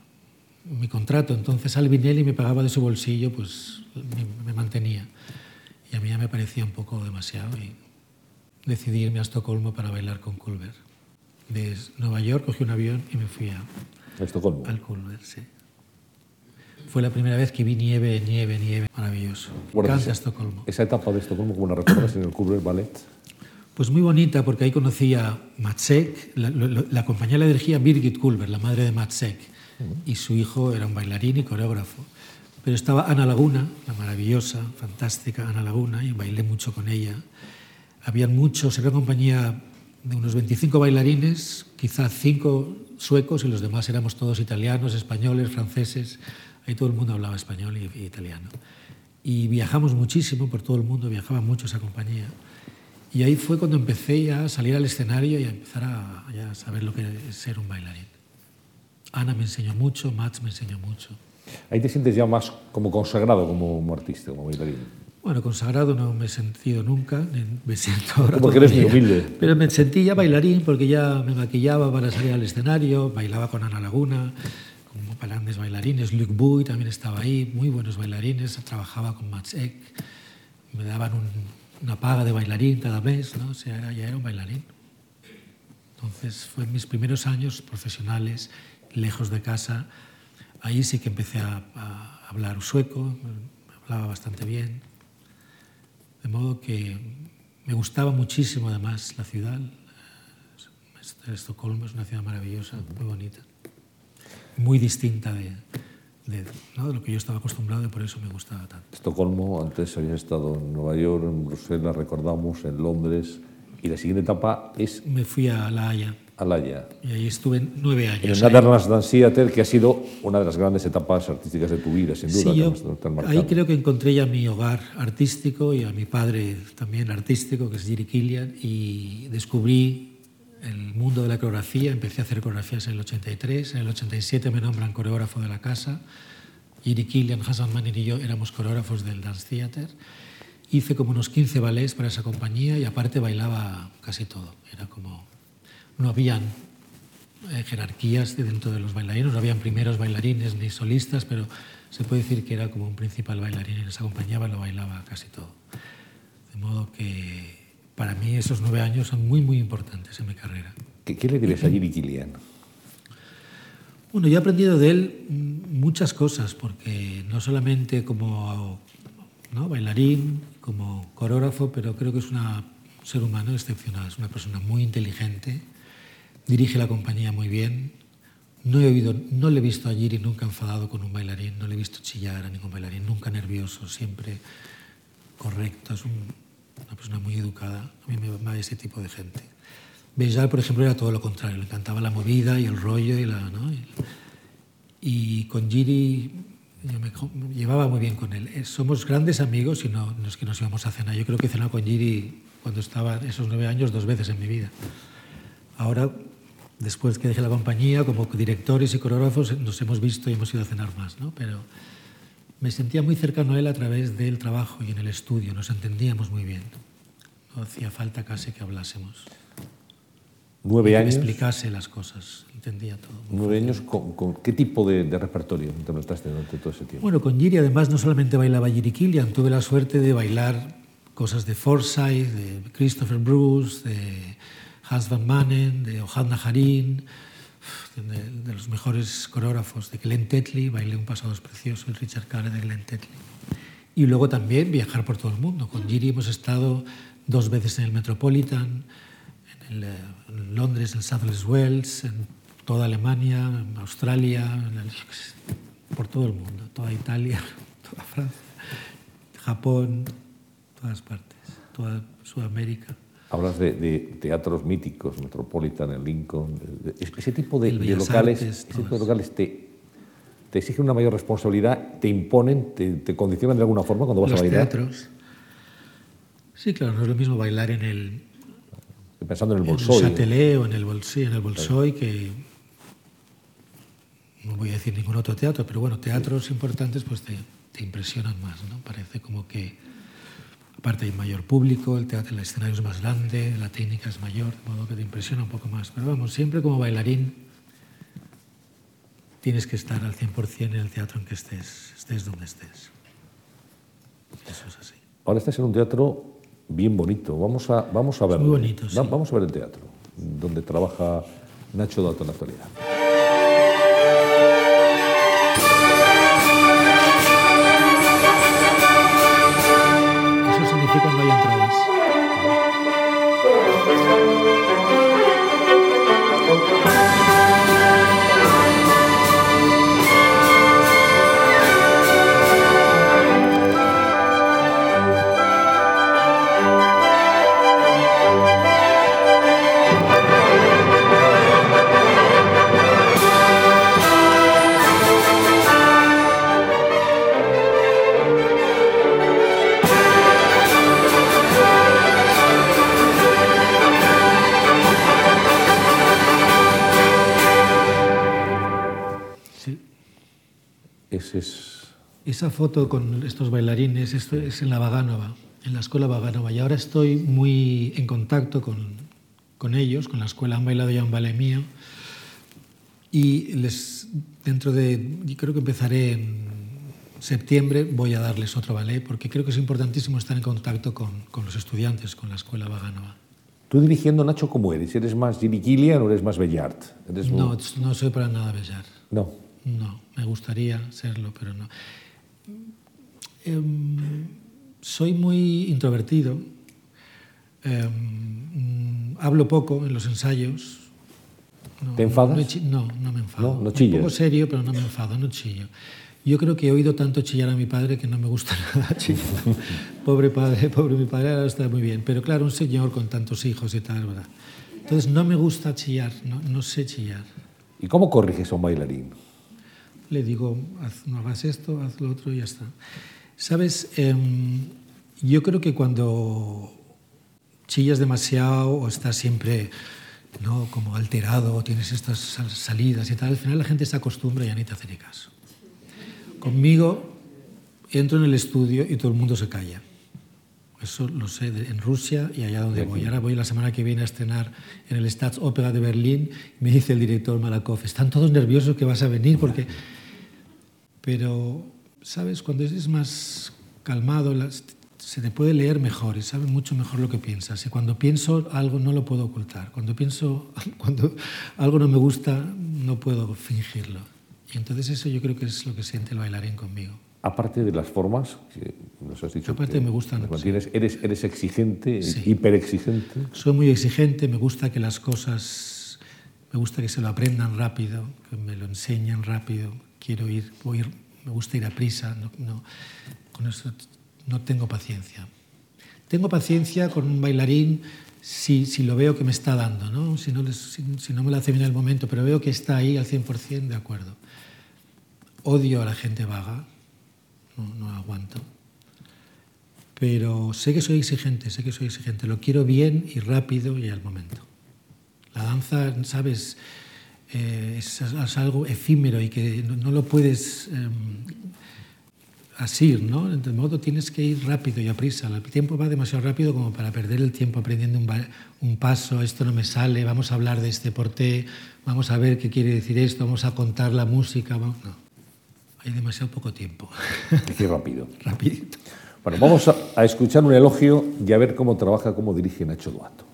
mi contrato. Entonces Albinelli me pagaba de su bolsillo, pues me, me, mantenía. Y a mí ya me parecía un poco demasiado y decidí irme a Estocolmo para bailar con Culver. De Nueva York cogí un avión y me fui a, Estocolmo. al Culver. Sí. Fue la primera vez que vi nieve, nieve, nieve. Maravilloso. Bueno, esa, Estocolmo. Esa etapa de Estocolmo, como la recuerdas en el Culver Ballet? Pues muy bonita, porque ahí conocí a Matsek, la, la, la compañía la dirigía Birgit Kulber, la madre de Matsek, y su hijo era un bailarín y coreógrafo. Pero estaba Ana Laguna, la maravillosa, fantástica Ana Laguna, y bailé mucho con ella. Habían muchos, era una compañía de unos 25 bailarines, quizá 5 suecos y los demás éramos todos italianos, españoles, franceses. Ahí todo el mundo hablaba español y, italiano. Y viajamos muchísimo por todo el mundo, viajaba mucho esa compañía. Y ahí fue cuando empecé a salir al escenario y a empezar a saber lo que es ser un bailarín. Ana me enseñó mucho, Mats me enseñó mucho. Ahí te sientes ya más como consagrado como artista, como bailarín. Bueno, consagrado no me he sentido nunca, me siento ahora. Porque eres muy humilde. Pero me sentí ya bailarín porque ya me maquillaba para salir al escenario, bailaba con Ana Laguna, con grandes bailarines, Luc Bouy también estaba ahí, muy buenos bailarines, trabajaba con Mats Eck, me daban una paga de bailarín cada mes, ¿no? o sea, ya era un bailarín. Entonces, fue en mis primeros años profesionales, lejos de casa, ahí sí que empecé a, a hablar sueco, hablaba bastante bien de modo que me gustaba muchísimo además la ciudad. Estocolmo es una ciudad maravillosa, muy bonita, muy distinta de, de, ¿no? de, lo que yo estaba acostumbrado y por eso me gustaba tanto. Estocolmo, antes había estado en Nueva York, en Bruselas, recordamos, en Londres, y la siguiente etapa es... Me fui a La Haya. A La Haya. Y ahí estuve nueve años. En el Netherlands Dance Theater, que ha sido una de las grandes etapas artísticas de tu vida, sin duda. Sí, yo, ahí creo que encontré ya mi hogar artístico y a mi padre también artístico, que es Jiri Kilian, y descubrí el mundo de la coreografía. Empecé a hacer coreografías en el 83, en el 87 me nombran coreógrafo de la casa. Jiri Kilian, Hassan Manin y yo éramos coreógrafos del Dance Theater hice como unos 15 ballets para esa compañía y aparte bailaba casi todo. Era como, no habían eh, jerarquías dentro de los bailarines, no habían primeros bailarines ni solistas, pero se puede decir que era como un principal bailarín en esa compañía, lo bailaba casi todo. De modo que para mí esos nueve años son muy, muy importantes en mi carrera. ¿Qué, qué le dirías a Jiri Kilian? Bueno, yo he aprendido de él muchas cosas, porque no solamente como ¿no? bailarín, como coreógrafo, pero creo que es un ser humano excepcional, es una persona muy inteligente, dirige la compañía muy bien. No, he oído, no le he visto a Giri nunca enfadado con un bailarín, no le he visto chillar a ningún bailarín, nunca nervioso, siempre correcto, es un, una persona muy educada. A mí me va ese tipo de gente. Bejar, por ejemplo, era todo lo contrario, le encantaba la movida y el rollo y la... ¿no? Y con Giri yo me, me, llevaba muy bien con él. Eh, somos grandes amigos y no, no, es que nos íbamos a cenar. Yo creo que he cenado con Giri cuando estaba esos nueve años dos veces en mi vida. Ahora, después que dejé la compañía, como directores y coreógrafos, nos hemos visto y hemos ido a cenar más, ¿no? Pero me sentía muy cercano a él a través del trabajo y en el estudio. Nos entendíamos muy bien. No hacía falta casi que hablásemos. Nueve años. Que me explicase las cosas, entendía todo. Nueve años, ¿con, con qué tipo de, de, repertorio interpretaste durante todo ese tiempo? Bueno, con Giri además no solamente bailaba Giri Kilian, tuve la suerte de bailar cosas de Forsyth, de Christopher Bruce, de Hans Van Manen, de Johanna Harin, de, de, los mejores coreógrafos de Glenn Tetley, bailé un Pasados Precioso y Richard Cale de Glenn Tetley. Y luego también viajar por todo el mundo. Con Giri hemos estado dos veces en el Metropolitan, en, el, en Londres, en Southwest Wells, en toda Alemania, en Australia, en el, por todo el mundo, toda Italia, toda Francia, Japón, todas partes, toda Sudamérica. Hablas de, de teatros míticos, Metropolitan, el Lincoln, de, ese tipo de, de locales, Artes, ese tipo de locales te, te exigen una mayor responsabilidad, te imponen, te, te condicionan de alguna forma cuando vas Los a bailar. teatros. Sí, claro, no es lo mismo bailar en el pensando en el En Bolsoy. el Châtelet o en el Bolsoy, en el Bolsoy que no voy a decir ningún otro teatro, pero bueno, teatros importantes pues te, te impresionan más, ¿no? Parece como que aparte hay mayor público, el teatro, el escenario es más grande, la técnica es mayor, de modo que te impresiona un poco más. Pero vamos, siempre como bailarín tienes que estar al 100% en el teatro en que estés, estés donde estés. Eso es así. Ahora estás en un teatro bien bonito. Vamos a, vamos a verlo. Muy bonito, sí. Vamos a ver el teatro, donde trabaja Nacho Dato en la actualidad. Eso significa no es... Esa foto con estos bailarines esto es en la Vagánova, en la escuela Vagánova. Y ahora estoy muy en contacto con, con ellos, con la escuela. Han bailado ya un ballet mío. Y les, dentro de, yo creo que empezaré en septiembre, voy a darles otro ballet, porque creo que es importantísimo estar en contacto con, con los estudiantes, con la escuela Vagánova. Tú dirigiendo, Nacho, ¿cómo eres? ¿Eres más Jimmy o eres más Bellart? ¿Eres No, no soy para nada Bellart. No. No, me gustaría serlo, pero no. Em, soy muy introvertido. Em, hablo poco en los ensayos. No, ¿Te enfadas? No, no, no me enfado. No, no Un chillas. poco serio, pero no me enfado, no chillo. Yo creo que he oído tanto chillar a mi padre que no me gusta nada chillar. pobre padre, pobre mi padre, ahora está muy bien. Pero claro, un señor con tantos hijos y tal, ¿verdad? Entonces no me gusta chillar, no, no sé chillar. ¿Y cómo corriges a un bailarín? Le digo, haz, no hagas esto, haz lo otro y ya está. Sabes, Em, yo creo que cuando chillas demasiado o estás siempre ¿no? como alterado o tienes estas sal- salidas y tal, al final la gente se acostumbra y ya ni te hace ni caso. Conmigo entro en el estudio y todo el mundo se calla. Eso lo sé en Rusia y allá donde voy. Ahora voy la semana que viene a estrenar en el Staatsoper de Berlín. Me dice el director Malakoff, están todos nerviosos que vas a venir porque... Pero, ¿sabes? Cuando eres más calmado, las- se te puede leer mejor y sabes mucho mejor lo que piensas. Y cuando pienso algo no lo puedo ocultar. Cuando pienso, cuando algo no me gusta, no puedo fingirlo. Y entonces eso yo creo que es lo que siente el bailarín conmigo. Aparte de las formas, que nos has dicho Aparte que me gustan, mantienes, eres, eres exigente, Sí. hiperexigente. Soy muy exigente, me gusta que las cosas, me gusta que se lo aprendan rápido, que me lo enseñen rápido. Quiero ir, voy, me gusta ir a prisa, no, no- con eso no tengo paciencia. Tengo paciencia con un bailarín si, si lo veo que me está dando, ¿no? Si, no si, si no me lo hace bien en el momento, pero veo que está ahí al 100%, de acuerdo. Odio a la gente vaga, no, no aguanto. Pero sé que soy exigente, sé que soy exigente. Lo quiero bien y rápido y al momento. La danza, ¿sabes? Eh, es, es algo efímero y que no, no lo puedes eh, asir, ¿no? De modo tienes que ir rápido y a prisa. El tiempo va demasiado rápido como para perder el tiempo aprendiendo un, paso, esto no me sale, vamos a hablar de este porté, vamos a ver qué quiere decir esto, vamos a contar la música. vamos- No, hay demasiado poco tiempo. Decir rápido. Rapidito. Bueno, vamos a, a escuchar un elogio y a ver cómo trabaja, cómo dirige Nacho Duato.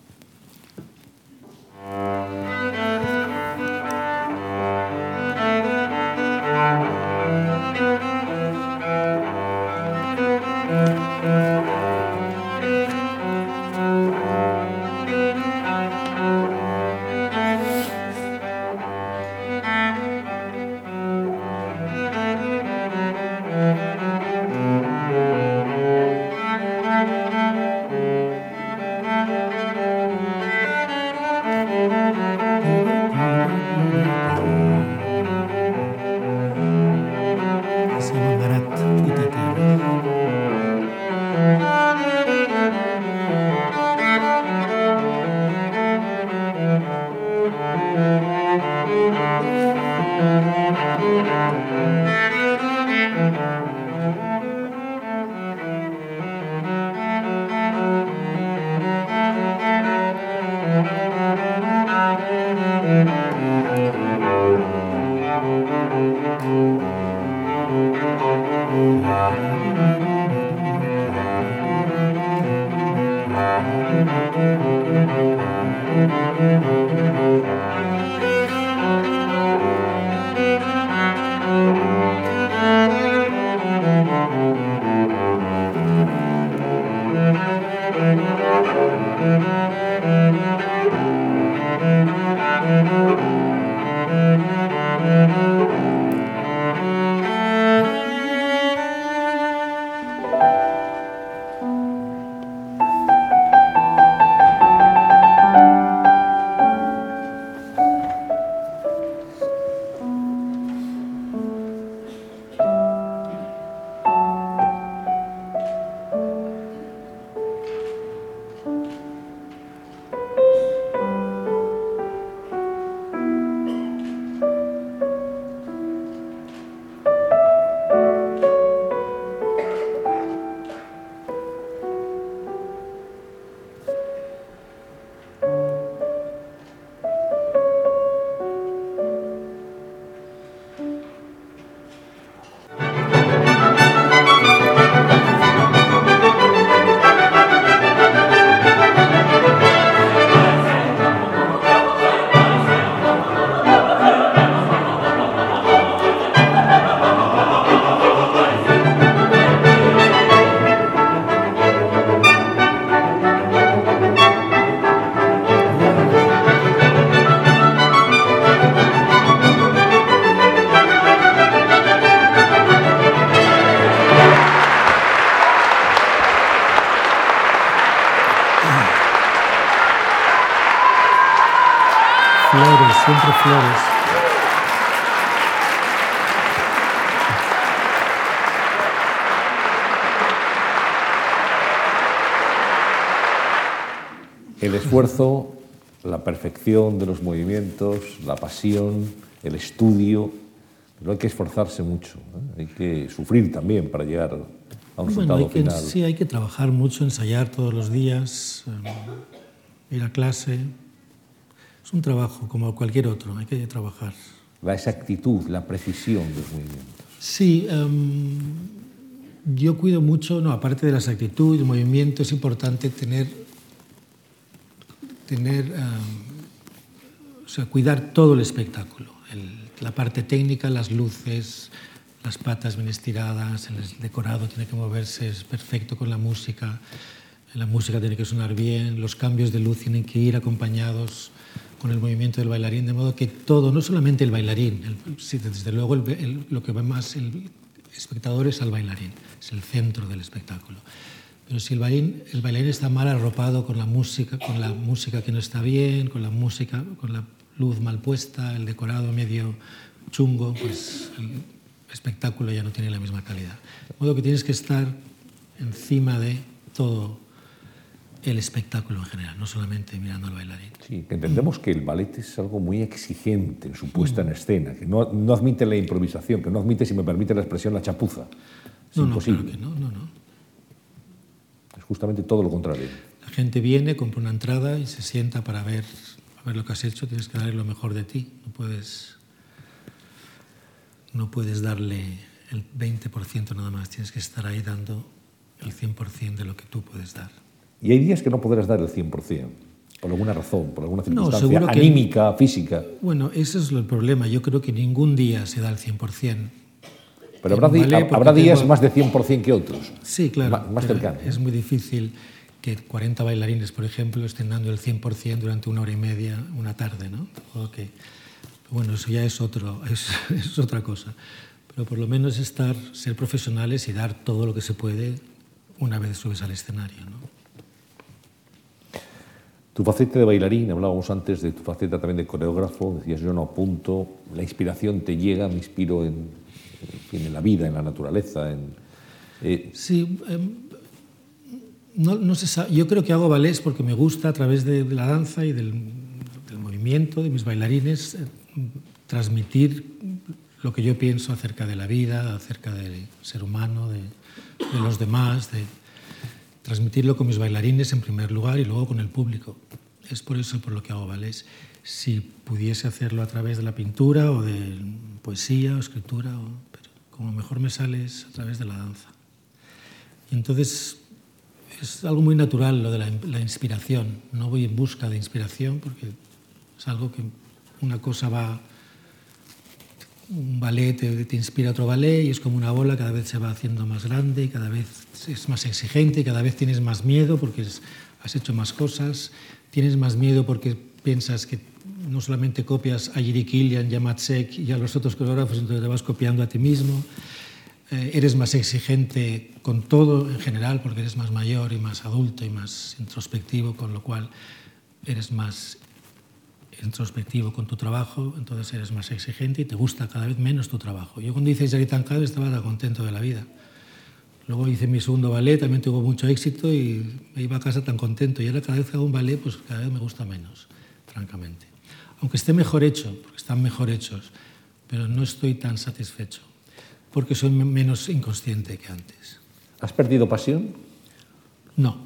Esfuerzo, la perfección de los movimientos, la pasión, el estudio, pero hay que esforzarse mucho, ¿eh? hay que sufrir también para llegar a un resultado hay que, final. Sí, hay que trabajar mucho, ensayar todos los días, eh, ir a clase. Es un trabajo como cualquier otro, hay que trabajar. La exactitud, la precisión de los movimientos. Sí, um, yo cuido mucho, no, aparte de la exactitud y el movimiento, es importante tener tener, um, o sea, cuidar todo el espectáculo, el, la parte técnica, las luces, las patas bien estiradas, el decorado tiene que moverse, es perfecto con la música, la música tiene que sonar bien, los cambios de luz tienen que ir acompañados con el movimiento del bailarín, de modo que todo, no solamente el bailarín, el, desde luego el, el, lo que ve más el espectador es al bailarín, es el centro del espectáculo. Pero si el bailarín, el bailarín está mal arropado con la música, con la música que no está bien, con la música, con la luz mal puesta, el decorado medio chungo, pues el espectáculo ya no tiene la misma calidad. De modo que tienes que estar encima de todo el espectáculo en general, no solamente mirando al bailarín. Sí, que entendemos que el ballet es algo muy exigente en su puesta en escena, que no, no admite la improvisación, que no admite, si me permite la expresión, la chapuza. Es no, imposible. no, claro que no, no, no. Justamente todo lo contrario. La gente viene, compra una entrada y se sienta para ver, a ver lo que has hecho, tienes que darle lo mejor de ti, no puedes, no puedes darle el 20% nada más, tienes que estar ahí dando el 100% de lo que tú puedes dar. Y hay días que no podrás dar el 100%, por alguna razón, por alguna No, circunstancia que- anímica, física. Bueno, ese es el problema, yo creo que ningún día se da el 100%. Pero habrá, Vale, habrá días tengo- más de 100% que otros. Sí, claro. Más cercanos. Es muy difícil que 40 bailarines, por ejemplo, estén dando el 100% durante una hora y media, una tarde, ¿no? O que- bueno, eso ya es, otro, es, es otra cosa. Pero por lo menos estar, ser profesionales y dar todo lo que se puede una vez subes al escenario, ¿no? Tu faceta de bailarín, hablábamos antes de tu faceta también de coreógrafo, decías yo no apunto, la inspiración te llega, me inspiro en, en en la vida, en la naturaleza, en... eh, Sí, em, no, no se sa- yo creo que hago ballets porque me gusta a través de la danza y del, del movimiento de mis bailarines eh, transmitir lo que yo pienso acerca de la vida, acerca del ser humano, de, de los demás, de transmitirlo con mis bailarines en primer lugar y luego con el público. Es por eso por lo que hago ballets. Si pudiese hacerlo a través de la pintura o de poesía o escritura, o- como mejor me sale es a través de la danza. Y entonces es algo muy natural lo de la, la inspiración. No voy en busca de inspiración porque es algo que una cosa va, un ballet te, te inspira a otro ballet y es como una bola, cada vez se va haciendo más grande y cada vez es más exigente y cada vez tienes más miedo porque has hecho más cosas, tienes más miedo porque piensas que no solamente copias a Yuri Kilian y a y a los otros coreógrafos, entonces te vas copiando a ti mismo. Eh, eres más exigente con todo en general porque eres más mayor y más adulto y más introspectivo, con lo cual eres más introspectivo con tu trabajo, entonces eres más exigente y te gusta cada vez menos tu trabajo. Yo cuando hice Yaritancal estaba tan contento de la vida. Luego hice mi segundo ballet, también tuvo mucho éxito y me iba a casa tan contento. Y ahora cada vez que hago un ballet, pues cada vez me gusta menos, francamente. Aunque esté mejor hecho, porque están mejor hechos, pero no estoy tan satisfecho, porque soy me- menos inconsciente que antes. ¿Has perdido pasión? No,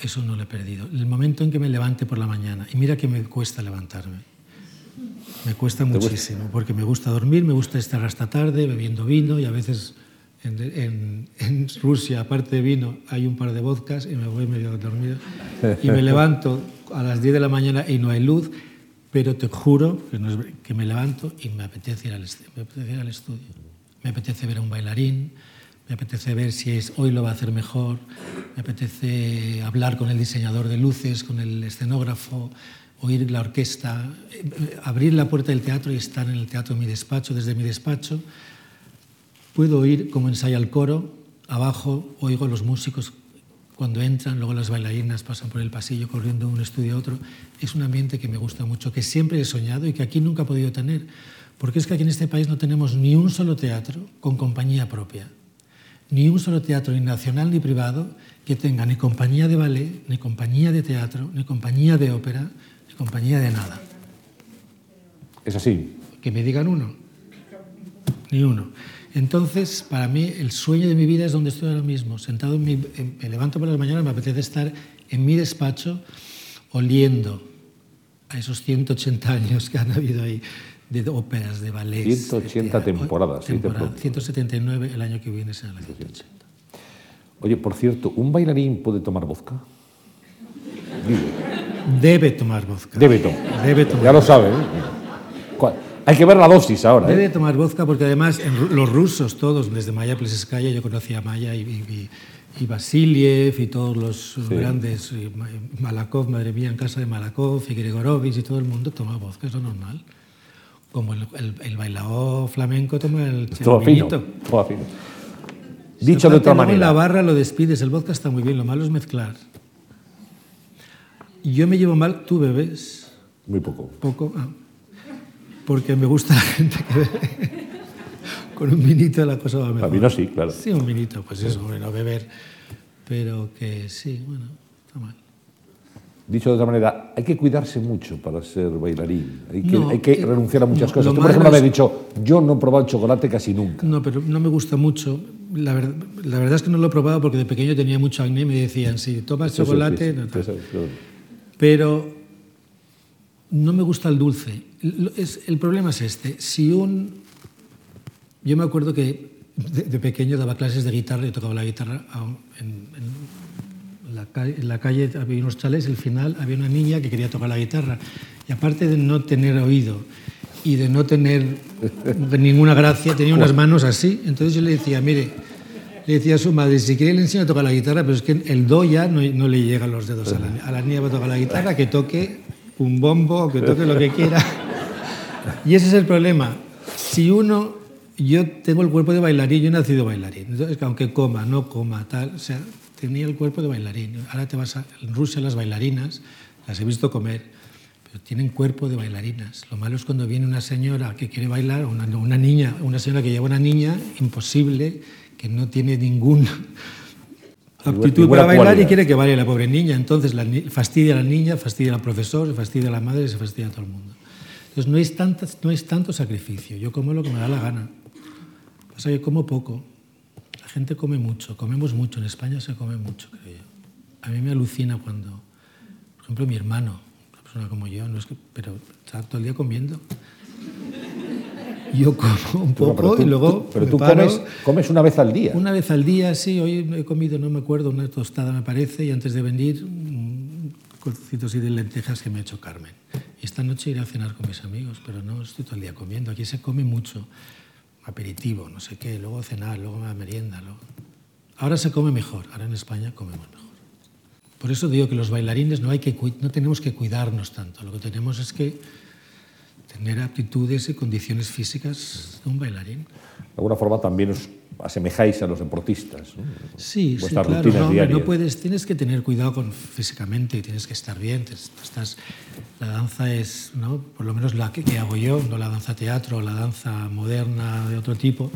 eso no lo he perdido. El momento en que me levante por la mañana, y mira que me cuesta levantarme, me cuesta muchísimo, porque me gusta dormir, me gusta estar hasta tarde bebiendo vino y a veces en, en- en Rusia, aparte de vino, hay un par de vodkas y me voy medio dormido y me levanto a las 10 de la mañana y no hay luz, pero te juro que, no es que me levanto y me apetece, ir al, estudio. Me apetece ver a un bailarín, me apetece ver si es, hoy lo va a hacer mejor, me apetece hablar con el diseñador de luces, con el escenógrafo, oír la orquesta, eh, abrir la puerta del teatro y estar en el teatro en mi despacho, desde mi despacho. Puedo oír cómo ensaya el coro, abajo oigo a los músicos cuando entran, luego las bailarinas pasan por el pasillo corriendo de un estudio a otro. Es un ambiente que me gusta mucho, que siempre he soñado y que aquí nunca he podido tener. Porque es que aquí en este país no tenemos ni un solo teatro con compañía propia. Ni un solo teatro, ni nacional ni privado, que tenga ni compañía de ballet, ni compañía de teatro, ni compañía de ópera, ni compañía de nada. ¿Es así? Que me digan uno. Ni uno. Entonces, para mí, el sueño de mi vida es donde estoy ahora mismo, sentado en mi... me levanto por las mañanas, me apetece estar en mi despacho oliendo a esos 180 años que han habido ahí de óperas, de ballet. 180 temporadas. temporada, 179 el año que viene será la 180. Oye, por cierto, ¿un bailarín puede tomar vodka? Debe tomar vodka. Debe tomar. Debe tomar. Ya lo sabe. ¿eh? Hay que ver la dosis ahora. Debe ¿eh? tomar vodka porque además los rusos todos, desde Maya Pleseskaya, yo conocía a Maya y, y, y Vasiliev y todos los Sí. grandes, Malakov, madre mía, en casa de Malakov y Gregorovich y todo el mundo toma vodka, es lo normal. Como el, el, el bailao flamenco toma el, Todo fino. Todo fino. Dicho de otra En la manera. barra lo despides, el vodka está muy bien, lo malo es mezclar. Yo me llevo mal, tú bebes Muy poco. poco, ah, porque me gusta la gente que bebe. Con un vinito la cosa va mejor. A vino sí, claro. Sí, un vinito, pues eso, hombre, no beber. Pero que sí, bueno, está mal. Dicho de otra manera, hay que cuidarse mucho para ser bailarín. Hay que, No, hay que eh, renunciar a muchas no, cosas. Tú, por ejemplo, me has dicho, yo no he probado el chocolate casi nunca. No, pero no me gusta mucho. La, ver- la verdad es que no lo he probado porque de pequeño tenía mucho acné y me decían, si tomas Eso chocolate... no eso. pero no me gusta el dulce. El problema es este. Si un... Yo me acuerdo que de, pequeño daba clases de guitarra y tocaba la guitarra en, la calle, en había unos chalés, al final había una niña que quería tocar la guitarra. Y aparte de no tener oído y de no tener ninguna gracia, tenía unas manos así. Entonces yo le decía, mire, le decía a su madre, si quiere le enseño a tocar la guitarra, pero es que el do ya no, no le llegan los dedos a la, a la niña para tocar la guitarra, que toque un bombo, que toque lo que quiera. Y ese es el problema. Si uno, yo tengo el cuerpo de bailarín, yo he nacido bailarín, entonces aunque coma, no coma, tal, o sea, tenía el cuerpo de bailarín. Ahora te vas a en Rusia las bailarinas, las he visto comer, pero tienen cuerpo de bailarinas. Lo malo es cuando viene una señora que quiere bailar, una, una niña, una señora que lleva una niña, imposible, que no tiene ningún aptitud ninguna para bailar y quiere que baile la pobre niña. Entonces la fastidia a la niña, fastidia al profesor, fastidia a la madre, se fastidia a todo el mundo. Entonces no es, tanta, no es tanto sacrificio. Yo como lo que me da la gana. Pasa que como poco. La gente come mucho, comemos mucho. En España se come mucho, creo yo. A mí me alucina cuando, por ejemplo, mi hermano, una persona como yo, no es que, pero está todo el día comiendo. Yo como un poco tú- y luego tú- pero me tú paro. comes, comes una vez al día. Una vez al día, sí. Hoy he comido, no me acuerdo, una tostada me parece, y antes de venir, un cocido así de lentejas que me ha hecho Carmen. Esta noche iré a cenar con mis amigos, pero no estoy todo el día comiendo. Aquí se come mucho. Aperitivo, no sé qué, luego cenar, luego la merienda. luego- Ahora se come mejor, ahora en España comemos mejor. Por eso digo que los bailarines no, hay que, no tenemos que cuidarnos tanto. Lo que tenemos es que tener aptitudes y condiciones físicas de un bailarín. De alguna forma también os asemejáis a los deportistas. ¿no? Sí, sí, claro. No, hombre, no puedes, tienes que tener cuidado con físicamente, tienes que estar bien. estás, la danza es, ¿no? por lo menos la que, que hago yo, no la danza teatro, la danza moderna de otro tipo.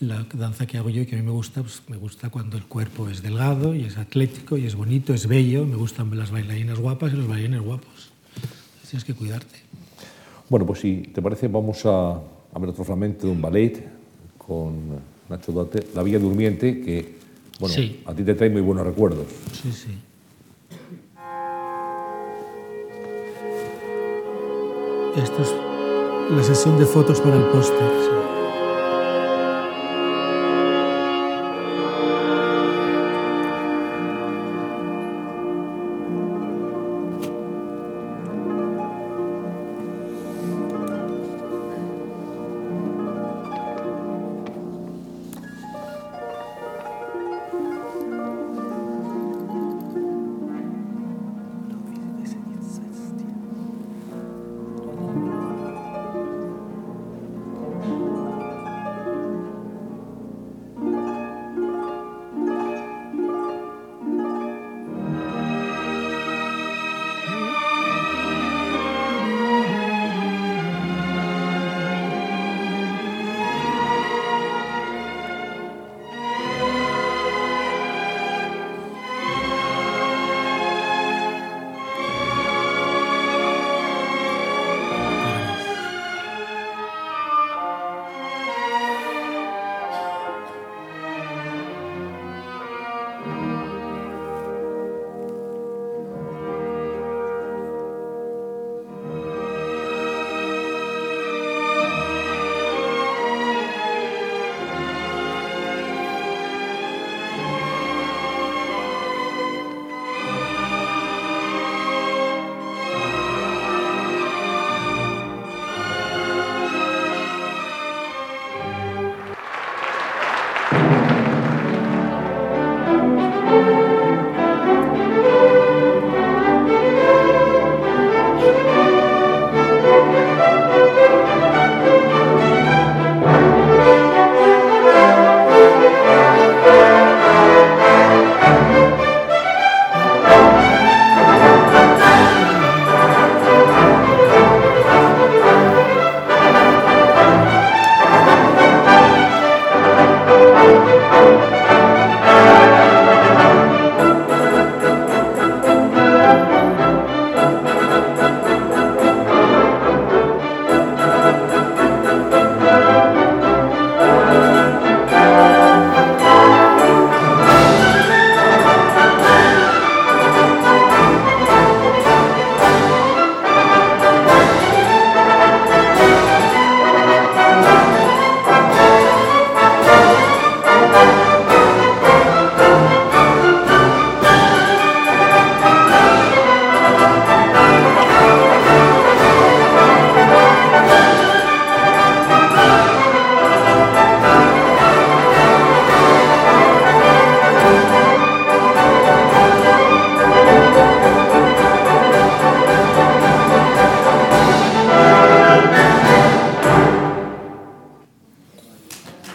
La danza que hago yo y que a mí me gusta, pues me gusta cuando el cuerpo es delgado y es atlético y es bonito, es bello. Me gustan las bailarinas guapas y los bailarines guapos. Tienes que cuidarte. Bueno, pues si te parece, vamos a, a ver otro fragmento de un ballet con Nacho Duarte, La Villa Durmiente, que bueno, Sí. a ti te trae muy buenos recuerdos. Sí, sí. Esto es la sesión de fotos para el póster.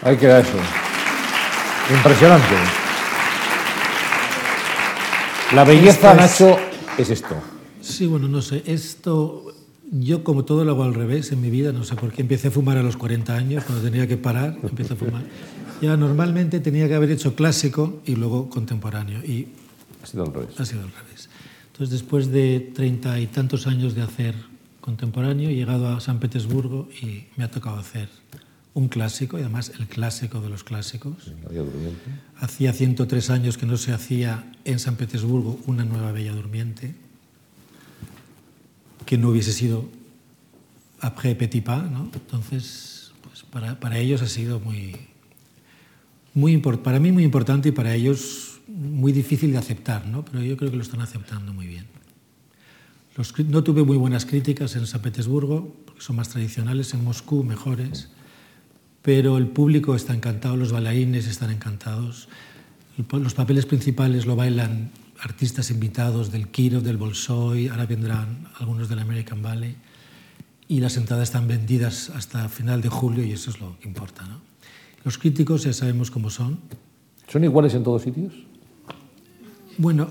Ahí queda eso. Impresionante. La belleza, es- Nacho, es esto. Sí, bueno, no sé. Esto, yo como todo lo hago al revés en mi vida, no sé por qué. Empecé a fumar a los 40 años, cuando tenía que parar, empecé a fumar. Ya normalmente tenía que haber hecho clásico y luego contemporáneo. Y Ha sido al revés. ha sido al revés. Entonces, después de treinta y tantos años de hacer contemporáneo, he llegado a San Petersburgo y me ha tocado hacer un clásico, y además el clásico de los clásicos. Hacía 103 años que no se hacía en San Petersburgo una nueva Bella Durmiente, que no hubiese sido après Petit Pas, ¿no? Entonces, pues para, para ellos ha sido muy, muy para mí muy importante y para ellos muy difícil de aceptar, ¿no? Pero yo creo que lo están aceptando muy bien. Los no tuve muy buenas críticas en San Petersburgo, porque son más tradicionales, en Moscú mejores, pero el público está encantado, los bailarines están encantados. Los papeles principales lo bailan artistas invitados del Kirov, del Bolshoi, ahora vendrán algunos del American Ballet, y las entradas están vendidas hasta final de julio y eso es lo que importa. ¿no? Los críticos ya sabemos cómo son. ¿Son iguales en todos sitios? Bueno,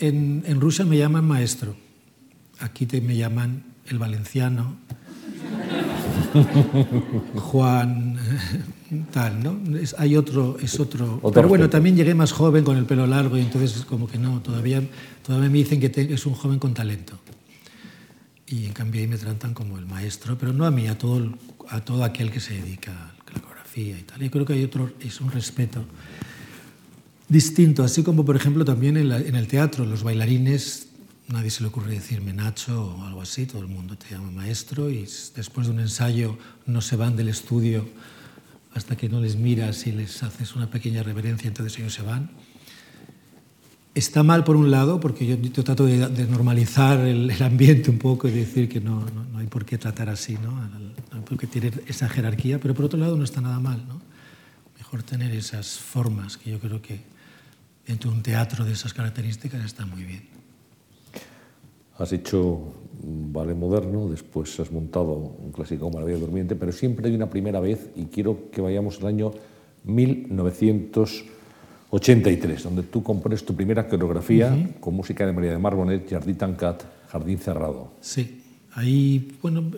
en- en Rusia me llaman maestro, aquí te, me llaman el valenciano, Juan, tal, ¿no? Es- hay otro, es otro. Otro pero bueno, también llegué más joven con el pelo largo y entonces como que no, todavía, todavía me dicen que te- es un joven con talento. Y en cambio ahí me tratan como el maestro, pero no a mí, a todo, a todo aquel que se dedica a la coreografía y tal. Yo creo que hay otro, es un respeto distinto, así como por ejemplo también en, la- en el teatro, los bailarines, nadie se le ocurre decirme Nacho o algo así, todo el mundo te llama maestro y después de un ensayo no se van del estudio hasta que no les miras y les haces una pequeña reverencia, entonces ellos se van. Está mal por un lado, porque yo, trato de, normalizar el, ambiente un poco y decir que no, no, no hay por qué tratar así, ¿no? No hay por qué tener esa jerarquía, pero por otro lado no está nada mal, ¿no? Mejor tener esas formas que yo creo que dentro de un teatro de esas características está muy bien. Has hecho ballet moderno, después has montado un clásico como La Bella Durmiente, pero siempre hay una primera vez y quiero que vayamos al año 1983, donde tú compones tu primera coreografía con música de María de Marbonet, Jardí Tancat, Jardín Cerrado. Sí, ahí, bueno,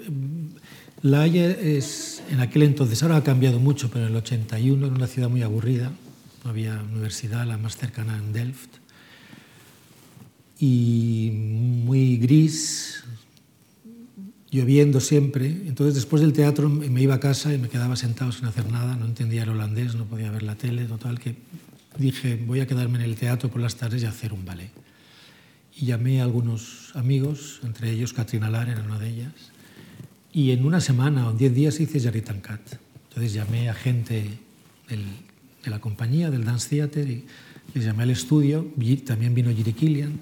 La Haya es, en aquel entonces, ahora ha cambiado mucho, pero en el 81 era una ciudad muy aburrida, no había universidad, la más cercana en Delft, y muy gris, lloviendo siempre. Entonces, después del teatro me iba a casa y me quedaba sentado sin hacer nada, no entendía el holandés, no podía ver la tele, total, que dije, voy a quedarme en el teatro por las tardes y hacer un ballet. Y llamé a algunos amigos, entre ellos Katrina Lar era una de ellas, y en una semana o en diez días hice Jarry Tancat. Entonces llamé a gente del- de la compañía, del Dance Theater, y les llamé al estudio, también vino Jiri Killian,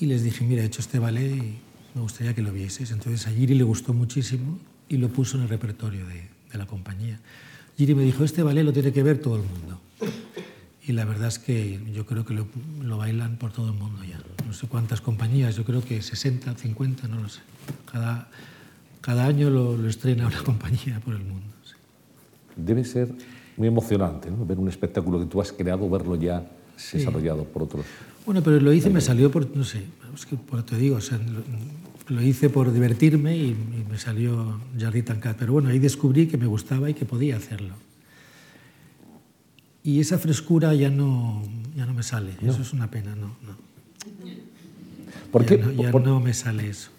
y les dije, mira, he hecho este ballet y me gustaría que lo vieseis. Entonces a Jiri le gustó muchísimo y lo puso en el repertorio de, de la compañía. Jiri me dijo, este ballet lo tiene que ver todo el mundo. Y la verdad es que yo creo que lo, lo bailan por todo el mundo ya. No sé cuántas compañías, yo creo que 60, 50, no lo sé. Cada, cada año lo, lo estrena una compañía por el mundo. sí. Debe ser muy emocionante ¿no? ver un espectáculo que tú has creado, verlo ya Sí. desarrollado por otros. Bueno, pero lo hice y me salió por, no sé, es que por te digo, o sea, lo, lo hice por divertirme y, y me salió Jardí Tancat. Pero bueno, ahí descubrí que me gustaba y que podía hacerlo. Y esa frescura ya no, ya no me sale. Eso es una pena, no. no. ¿Por ya qué, no, ya por- no me sale eso.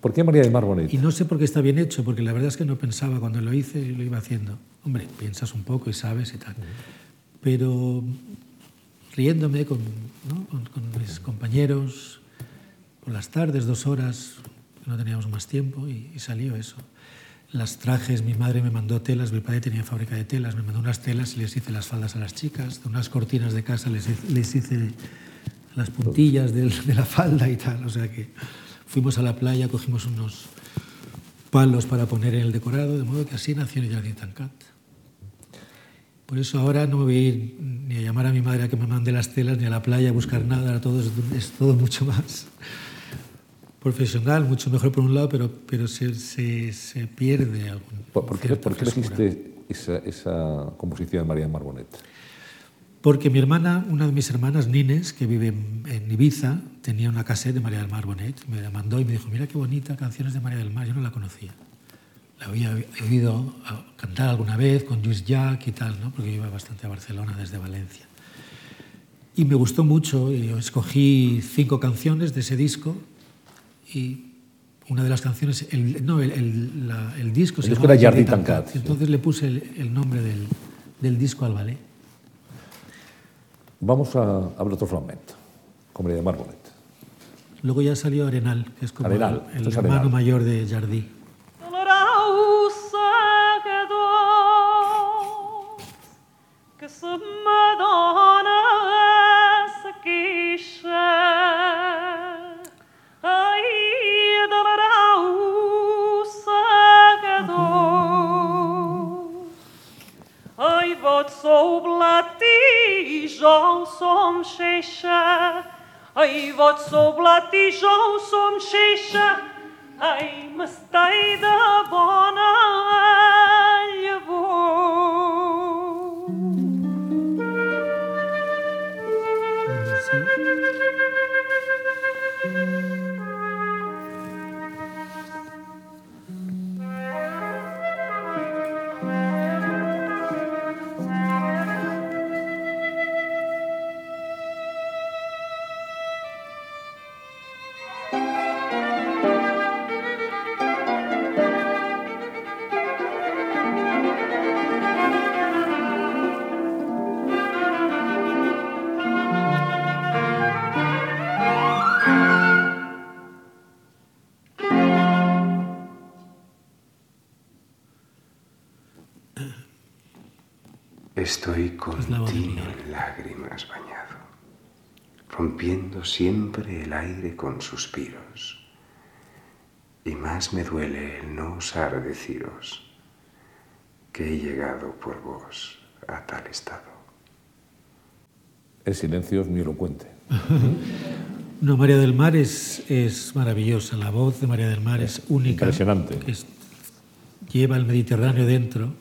Por qué María de Marbonet? Y no sé por qué está bien hecho, porque la verdad es que no pensaba cuando lo hice y lo iba haciendo. Hombre, piensas un poco y sabes y tal. Pero riéndome con, ¿no? con, con mis compañeros por las tardes, dos horas, no teníamos más tiempo, y, y salió eso. Las trajes, mi madre me mandó telas, mi padre tenía fábrica de telas, me mandó unas telas y les hice las faldas a las chicas, de unas cortinas de casa les, hice- les hice las puntillas del- de la falda y tal. O sea que fuimos a la playa, cogimos unos palos para poner en el decorado, de modo que así nació el Jardín Tancat. Por eso ahora no me voy a ir ni a llamar a mi madre a que me mande las telas, ni a la playa a buscar nada, ahora todo es, es todo mucho más profesional, mucho mejor por un lado, pero, pero se, se, se pierde algún ¿Por, qué, por qué elegiste esa, esa composición de María del Mar Bonet? Porque mi hermana, una de mis hermanas, Nines, que vive en Ibiza, tenía una cassette de María del Mar Bonet. Me la mandó y me dijo, mira qué bonita canciones de María del Mar. Yo no la conocía. La había oído cantar alguna vez con Luis Jack y tal, ¿no? porque yo iba bastante a Barcelona desde Valencia. Y me gustó mucho. Y escogí cinco canciones de ese disco y una de las canciones, el, no, el, el, la, el disco el se disco era Jardí Tancat. Entonces le puse el, nombre del, del disco al ballet. Vamos a, a ver otro fragmento, con María del Mar Bonet. Luego ya salió Arenal, que es como Arenal, el esto es hermano Arenal. mayor de Jardí. Se me dona essa quixa. Ai, vot sou blat i jo som xeixa, ai, m'estai de bona. Estoy continuo en lágrimas bañado, rompiendo siempre el aire con suspiros. Y más me duele el no osar deciros que he llegado por vos a tal estado. El silencio es muy elocuente. No, María del Mar es, es maravillosa. La voz de María del Mar es única. Impresionante. Es- lleva el Mediterráneo dentro.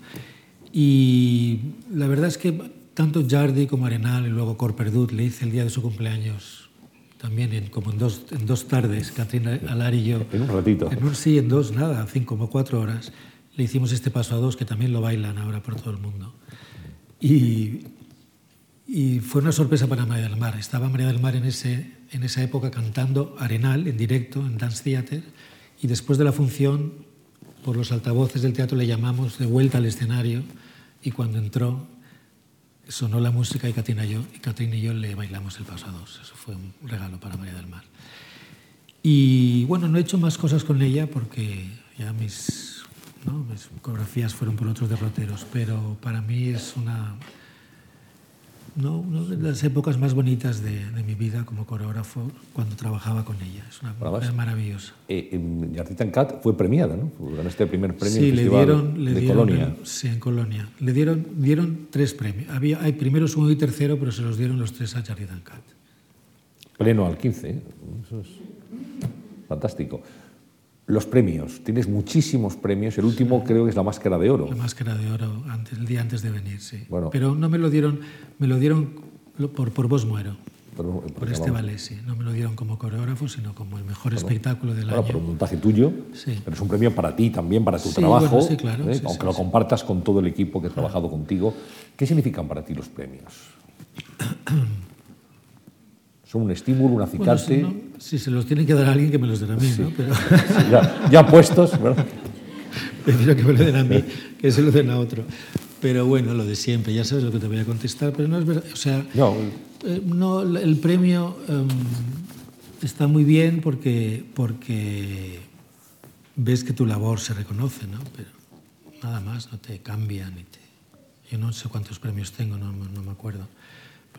Y la verdad es que tanto Jardi como Arenal y luego Cor Perdut le hice el día de su cumpleaños, también en, como en dos, en dos tardes, Catrina Alar y yo. En un ratito. En un, sí, en dos, nada, cinco como cuatro horas. Le hicimos este paso a dos que también lo bailan ahora por todo el mundo. Y, y fue una sorpresa para María del Mar. Estaba María del Mar en, ese, en esa época cantando Arenal en directo en Dance Theater y después de la función, por los altavoces del teatro le llamamos de vuelta al escenario y cuando entró sonó la música y Catrina y yo, y, y yo le bailamos el paso a dos. Eso fue un regalo para María del Mar. Y bueno, no he hecho más cosas con ella porque ya mis, ¿no? fueron por otros derroteros, pero para mí es una, ¿no? una de las épocas más bonitas de, de mi vida como coreógrafo cuando trabajaba con ella. Es una mujer maravillosa. Eh, Jardí Tancat fue premiada, ¿no? Ganó este primer premio Sí, en el le Festival dieron, le de dieron Colonia. el- sí, en Colonia. Le dieron, dieron tres premios. Había, hay primero, segundo y tercero, pero se los dieron los tres a Jarry Duncan. Pleno al 15. ¿eh? Eso es fantástico. Los premios. Tienes muchísimos premios. El último creo que es la Máscara de Oro. La máscara de oro antes, el día antes de venir, sí. Bueno. Pero no me lo dieron, me lo dieron por, por Vos Muero, Pero- por este ballet, sí. No me lo dieron como coreógrafo, sino como el mejor espectáculo del Claro, por un año. montaje tuyo, Sí. pero es un premio para ti también, para tu Sí, trabajo, bueno, sí, claro, ¿eh? aunque lo compartas con todo el equipo que ha trabajado contigo. ¿Qué significan para ti los premios? ¿Son un estímulo, un Bueno, acicate? si, no- si se los tienen que dar a alguien, que me los den a mí, ¿no? Pero ya, ya puestos, ¿verdad? prefiero que me lo den a mí que se lo den a otro. Pero bueno, lo de siempre, ya sabes lo que te voy a contestar, pero no es verdad. O sea, No, Eh, no, el premio em, está muy bien porque, porque ves que tu labor se reconoce, ¿no? Pero nada más, no te cambia ni te... Yo no sé cuántos premios tengo, no, no me acuerdo.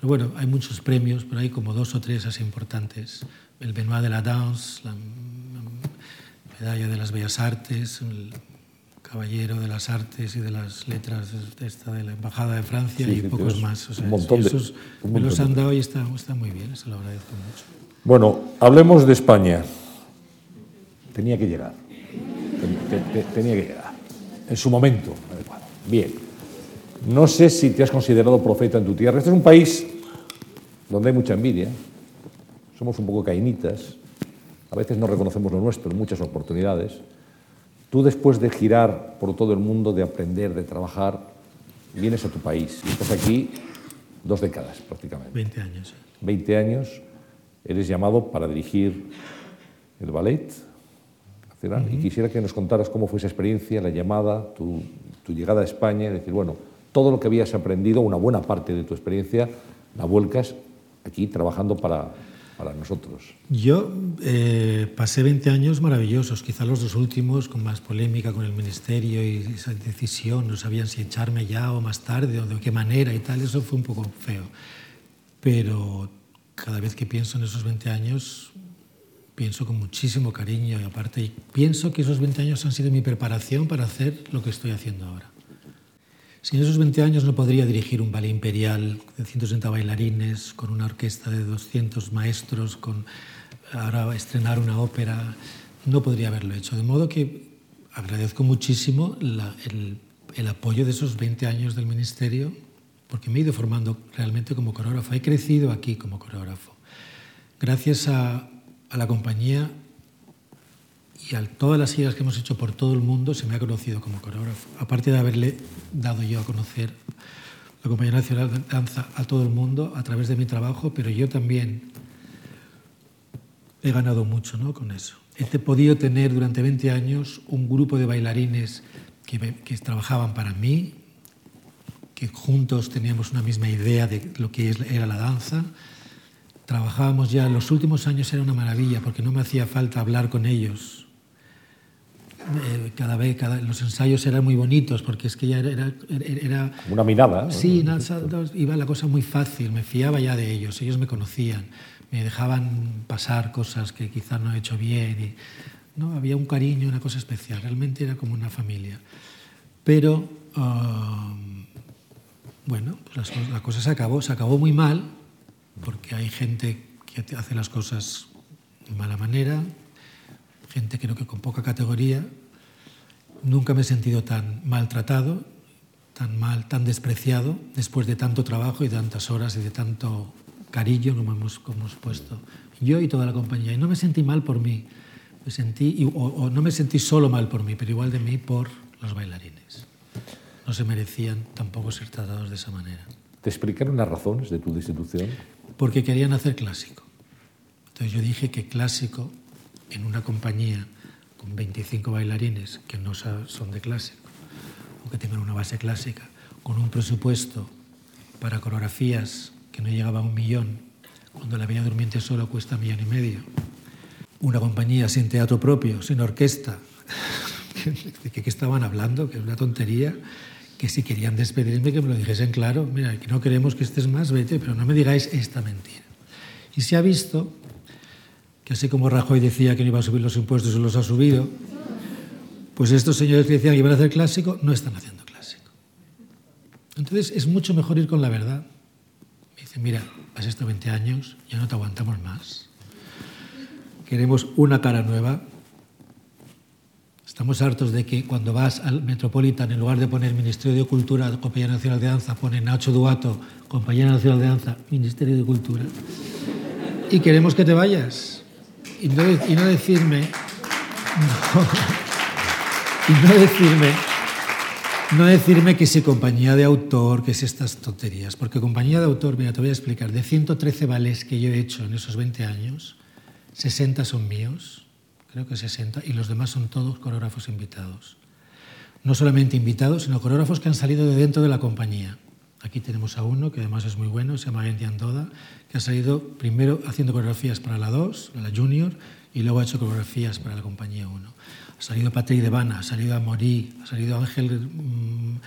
Pero bueno, hay muchos premios, pero hay como dos o tres así importantes. El Benoit de la Danse, la Medalla de las Bellas Artes, el Caballero de las Artes y de las Letras de, esta, de la Embajada de Francia Sí, y pocos más. O sea, un montón de- esos un me los han dado y está, está muy bien, eso lo agradezco mucho. Bueno, hablemos de España. Tenía que llegar. Ten- te- te- tenía que llegar. En su momento adecuado. Bien. No sé si te has considerado profeta en tu tierra. Este es un país donde hay mucha envidia. Somos un poco cainitas. A veces no reconocemos lo nuestro en muchas oportunidades. Tú después de girar por todo el mundo, de aprender, de trabajar, vienes a tu país y estás aquí dos décadas prácticamente. 20 años. 20 años, eres llamado para dirigir el ballet nacional y quisiera que nos contaras cómo fue esa experiencia, la llamada, tu, tu llegada a España, es decir, bueno, todo lo que habías aprendido, una buena parte de tu experiencia, la vuelcas aquí trabajando para, para nosotros. Yo eh, pasé 20 años maravillosos, quizá los dos últimos con más polémica con el ministerio y esa decisión, no sabían si echarme ya o más tarde o de qué manera y tal, eso fue un poco feo. Pero cada vez que pienso en esos 20 años, pienso con muchísimo cariño y aparte pienso que esos 20 años han sido mi preparación para hacer lo que estoy haciendo ahora. Sin esos 20 años no podría dirigir un ballet imperial de 160 bailarines, con una orquesta de 200 maestros, con ahora estrenar una ópera. No podría haberlo hecho. De modo que agradezco muchísimo la, el, el, apoyo de esos 20 años del Ministerio, porque me he ido formando realmente como coreógrafo. He crecido aquí como coreógrafo. Gracias a, a la compañía y a todas las giras que hemos hecho por todo el mundo se me ha conocido como coreógrafo. Aparte de haberle dado yo a conocer la Compañía Nacional de Danza a todo el mundo a través de mi trabajo, pero yo también he ganado mucho ¿no? con eso. He podido tener durante 20 años un grupo de bailarines que, que trabajaban para mí, que juntos teníamos una misma idea de lo que era la danza. Trabajábamos ya, los últimos años era una maravilla porque no me hacía falta hablar con ellos eh, cada vez, cada, los ensayos eran muy bonitos porque es que ya era... era, era Una mirada. ¿no? Sí, iba la cosa muy fácil, me fiaba ya de ellos, ellos me conocían, me dejaban pasar cosas que quizás no he hecho bien. Y, ¿no? Había un cariño, una cosa especial, realmente era como una familia. Pero, uh, bueno, pues las, la cosa se acabó, se acabó muy mal porque hay gente que hace las cosas de mala manera, gente creo que con poca categoría. Nunca me he sentido tan maltratado, tan mal, tan despreciado, después de tanto trabajo y tantas horas y de tanto cariño como hemos, como hemos puesto yo y toda la compañía. Y no me sentí mal por mí, me sentí, o, o no me sentí solo mal por mí, pero igual de mí por los bailarines. No se merecían tampoco ser tratados de esa manera. ¿Te explicaron las razones de tu destitución? Porque querían hacer clásico. Entonces yo dije que clásico en una compañía con 25 bailarines que no son de clásico o que tengan una base clásica, con un presupuesto para coreografías que no llegaba a un millón, cuando la Bella Durmiente solo cuesta un millón y medio, una compañía sin teatro propio, sin orquesta, ¿de qué estaban hablando? Que es una tontería, que si querían despedirme que me lo dijesen claro, mira, que no queremos que estés más, vete, pero no me digáis esta mentira. Y se ha visto que así como Rajoy decía que no iba a subir los impuestos y los ha subido, pues estos señores que decían que iban a hacer clásico no están haciendo clásico. Entonces es mucho mejor ir con la verdad. Dicen, mira, has estado 20 años, ya no te aguantamos más. Queremos una cara nueva. Estamos hartos de que cuando vas al Metropolitan, en lugar de poner Ministerio de Cultura, Compañía Nacional de Danza, pone Nacho Duato, Compañía Nacional de Danza, Ministerio de Cultura. Y queremos que te vayas y no, decirme, y no decirme, no decirme que si compañía de autor, que es estas tonterías, porque compañía de autor, mira, te voy a explicar, de 113 ballets que yo he hecho en esos 20 años, 60 son míos, creo que 60, y los demás son todos coreógrafos invitados. No solamente invitados, sino coreógrafos que han salido de dentro de la compañía. Aquí tenemos a uno que además es muy bueno, se llama Andy Andoda, que ha salido primero haciendo coreografías para la 2, la Junior, y luego ha hecho coreografías para la compañía 1. Ha salido Patrick Devana, ha salido Amorí, ha salido Ángel um,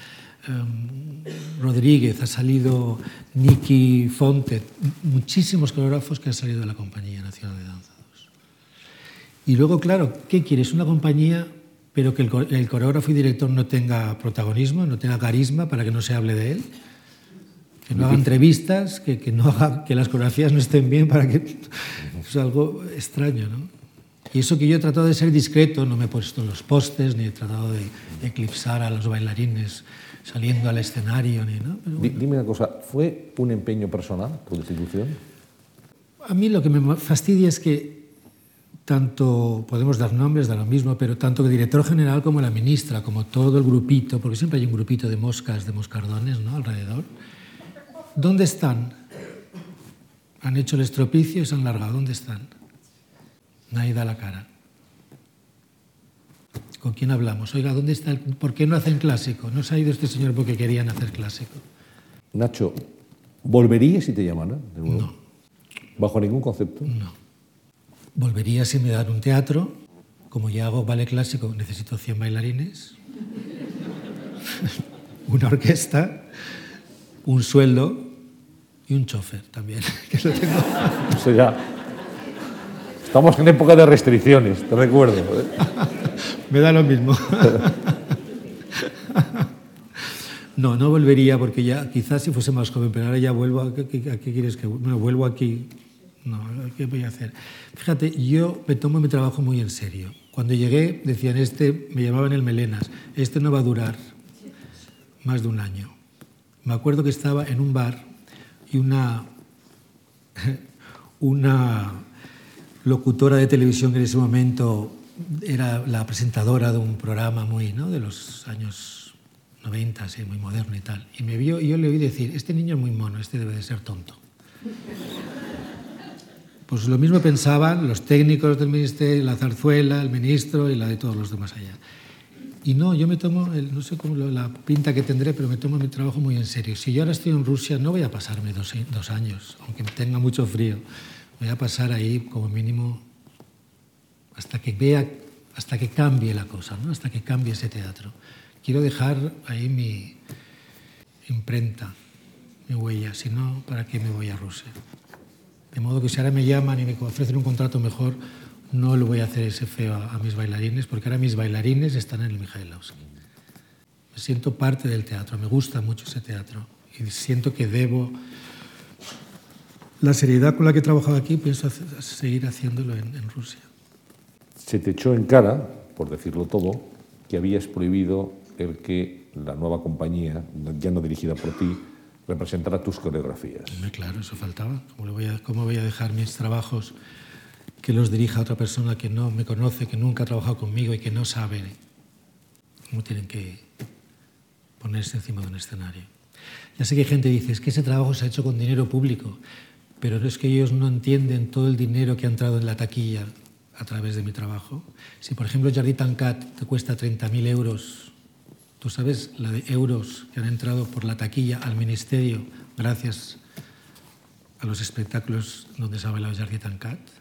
um, Rodríguez, ha salido Nicky Fonte, muchísimos coreógrafos que han salido de la Compañía Nacional de Danza 2. Y luego, claro, ¿qué quieres? Una compañía pero que el coreógrafo y director no tenga protagonismo, no tenga carisma para que no se hable de él que no haga entrevistas, que, que, no haga, que las coreografías no estén bien para que... Es algo extraño, ¿no? Y eso que yo he tratado de ser discreto, no me he puesto los postes, ni he tratado de, eclipsar a los bailarines saliendo al escenario, ni, ¿no? Pero bueno. Dime una cosa, ¿fue un empeño personal tu destitución? A mí lo que me fastidia es que tanto, podemos dar nombres, da lo mismo, pero tanto el director general como la ministra, como todo el grupito, porque siempre hay un grupito de moscas, de moscardones, ¿no? Alrededor. ¿Dónde están? Han hecho el estropicio y se han largado. ¿Dónde están? Nadie da la cara. ¿Con quién hablamos? Oiga, ¿dónde está el... ¿por qué no hacen clásico? No se ha ido este señor porque querían hacer clásico. Nacho, ¿volverías si te llamaran? No. ¿Bajo ningún concepto? No. Volvería si me dan un teatro. Como ya hago ballet clásico, necesito 100 bailarines, una orquesta, un sueldo y un chofer también, que lo tengo. Eso ya. Estamos en época de restricciones, te recuerdo. ¿eh? Me da lo mismo. No, no volvería porque ya quizás si fuese más joven, pero ahora ya vuelvo. ¿A qué, quieres que bueno, vuelvo aquí? No, ¿qué voy a hacer? Fíjate, yo me tomo mi trabajo muy en serio. Cuando llegué decían este, me llamaban el melenas, este no va a durar más de un año. Me acuerdo que estaba en un bar y una una locutora de televisión que en ese momento era la presentadora de un programa muy, ¿no? de los años 90, así, muy moderno y tal. Y me vio y yo le oí decir, este niño es muy mono, este debe de ser tonto. Pues lo mismo pensaban los técnicos del ministerio, la zarzuela, el ministro y la de todos los demás allá. Y no, yo me tomo, el, no sé cómo la pinta que tendré, pero me tomo mi trabajo muy en serio. Si yo ahora estoy en Rusia, no voy a pasarme dos, dos años, aunque tenga mucho frío. Voy a pasar ahí como mínimo hasta que vea, hasta que cambie la cosa, ¿no? hasta que cambie ese teatro. Quiero dejar ahí mi imprenta, mi huella, si no, ¿para qué me voy a Rusia? De modo que si ahora me llaman y me ofrecen un contrato mejor, no le voy a hacer ese feo a, a mis bailarines, porque ahora mis bailarines están en el Mikhailovsky. Me siento parte del teatro, me gusta mucho ese teatro y siento que debo la seriedad con la que he trabajado aquí, pienso seguir haciéndolo en, en Rusia se te echó en cara, por decirlo todo, que habías prohibido el que la nueva compañía, ya no dirigida por ti, representara tus coreografías. Claro, eso faltaba. ¿Cómo voy, a, ¿Cómo voy a dejar mis trabajos que los dirija otra persona que no me conoce, que nunca ha trabajado conmigo y que no sabe cómo tienen que ponerse encima de un escenario? Ya sé que hay gente que dice, es que ese trabajo se ha hecho con dinero público, pero es que ellos no entienden todo el dinero que ha entrado en la taquilla a través de mi trabajo. Si, por ejemplo, Jardí Tancat te cuesta 30.000 euros, tú sabes la de euros que han entrado por la taquilla al ministerio gracias a los espectáculos donde se ha bailado Jardí Tancat.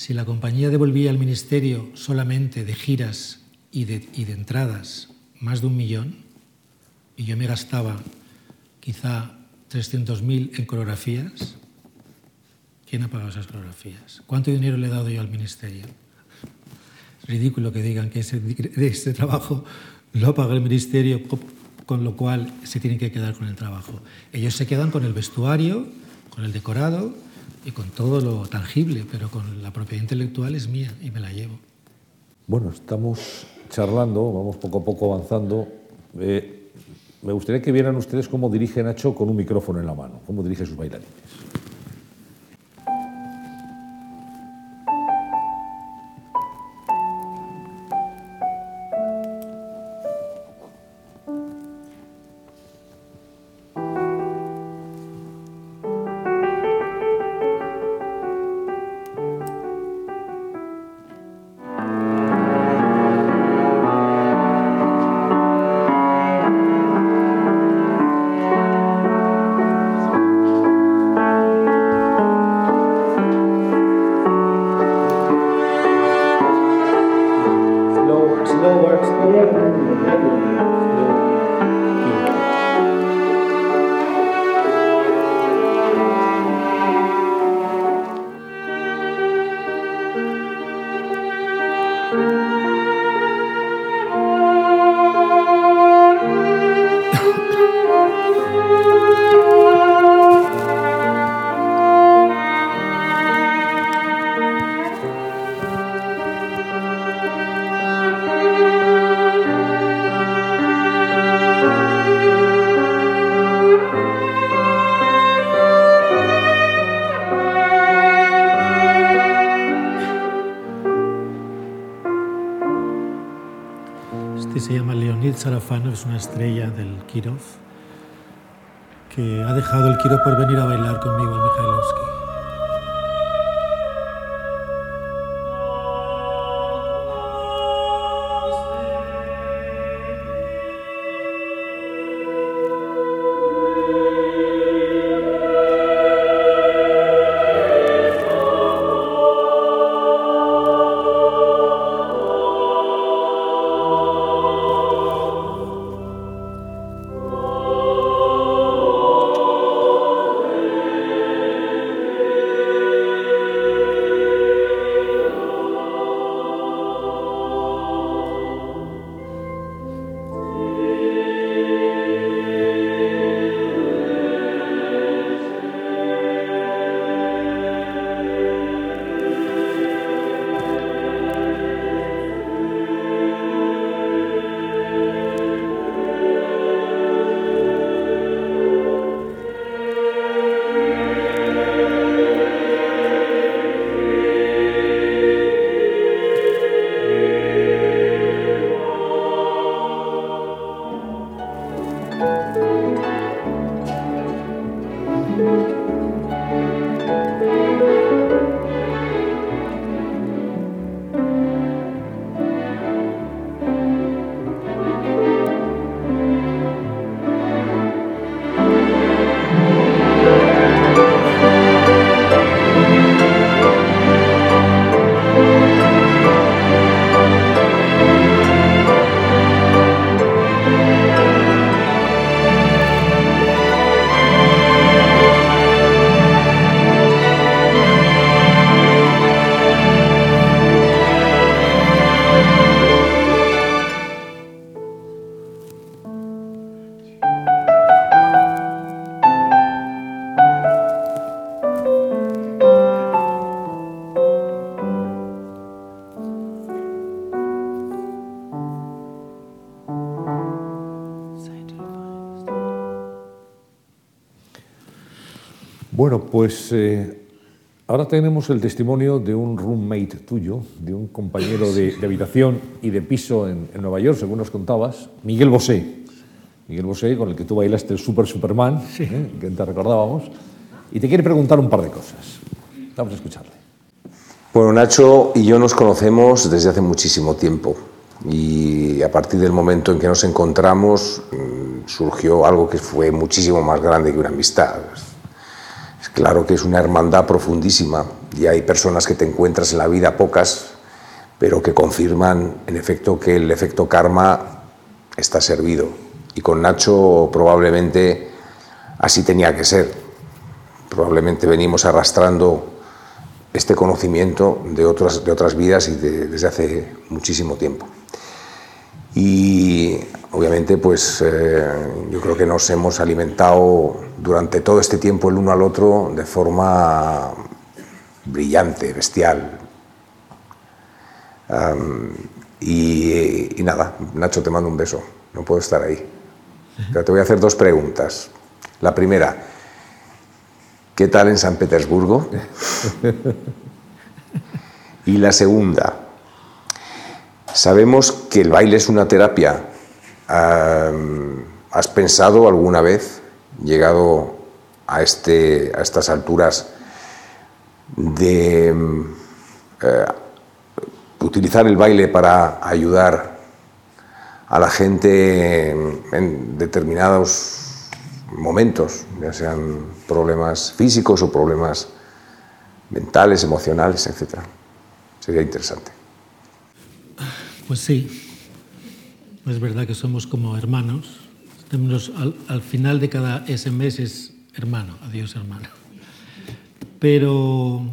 Si la compañía devolvía al ministerio solamente de giras y de, entradas más de un millón, y yo me gastaba quizá 300.000 en coreografías, ¿Quién ha pagado esas coreografías? ¿Cuánto dinero le he dado yo al ministerio? Es ridículo que digan que ese, ese trabajo lo paga el ministerio, con lo cual se tienen que quedar con el trabajo. Ellos se quedan con el vestuario, con el decorado y con todo lo tangible, pero con la propiedad intelectual es mía y me la llevo. Bueno, estamos charlando, vamos poco a poco avanzando. Eh, me gustaría que vieran ustedes cómo dirige Nacho con un micrófono en la mano, cómo dirige sus bailarines. Sarafanov es una estrella del Kirov que ha dejado el Kirov por venir a bailar conmigo al Mikhailovsky. Pues eh, ahora tenemos el testimonio de un roommate tuyo, de un compañero de, de habitación y de piso en, en, Nueva York, según nos contabas, Miguel Bosé. Miguel Bosé, con el que tú bailaste el Super Superman, Sí. ¿eh? que te recordábamos, y te quiere preguntar un par de cosas. Vamos a escucharle. Bueno, Nacho y yo nos conocemos desde hace muchísimo tiempo y a partir del momento en que nos encontramos mm, surgió algo que fue muchísimo más grande que una amistad. Claro que es una hermandad profundísima y hay personas que te encuentras en la vida, pocas, pero que confirman en efecto que el efecto karma está servido. Y con Nacho probablemente así tenía que ser. Probablemente venimos arrastrando este conocimiento de otras, de otras vidas y de- desde hace muchísimo tiempo. Y obviamente, pues eh, yo creo que nos hemos alimentado durante todo este tiempo el uno al otro de forma brillante, bestial. Y, y nada, Nacho, te mando un beso. No puedo estar ahí. Pero te voy a hacer dos preguntas. La primera, ¿qué tal en San Petersburgo? Y la segunda, sabemos que el baile es una terapia. ¿Has pensado alguna vez, llegado a, este, a estas alturas, de mm, eh, utilizar el baile para ayudar a la gente en, determinados momentos, ya sean problemas físicos o problemas mentales, emocionales, etcétera? Sería interesante. Pues sí, es verdad que somos como hermanos. Al, al final de cada SMS es hermano, adiós hermano. Pero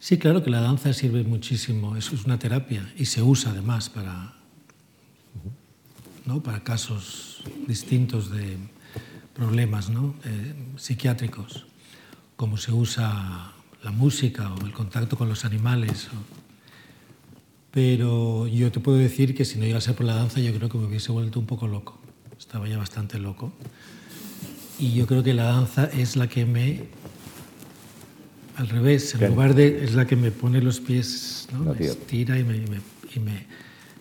sí, claro que la danza sirve muchísimo, eso es una terapia y se usa además para, ¿no? para casos distintos de problemas ¿no? Psiquiátricos, como se usa la música o el contacto con los animales. Pero yo te puedo decir que si no iba a ser por la danza, yo creo que me hubiese vuelto un poco loco. Estaba ya bastante loco. Y yo creo que la danza es la que me. Al revés, en Bien. lugar de. es la que me pone los pies, ¿no? La me estira y me, y me- y me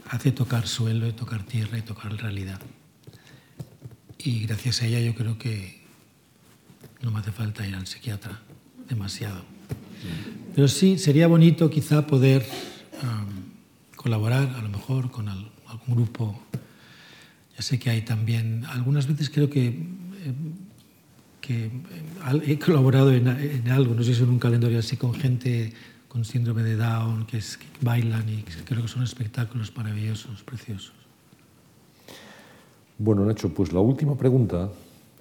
hace tocar suelo y tocar tierra y tocar realidad. Y gracias a ella yo creo que no me hace falta ir al psiquiatra demasiado. Pero sí, sería bonito quizá poder um, colaborar a lo mejor con al, algún grupo. Ya sé que hay también, algunas veces creo que, eh, que eh, he colaborado en, en, algo, no sé si en un calendario así, con gente con síndrome de Down, que, es, que bailan y creo que son espectáculos maravillosos, preciosos. Bueno, Nacho, pues la última pregunta,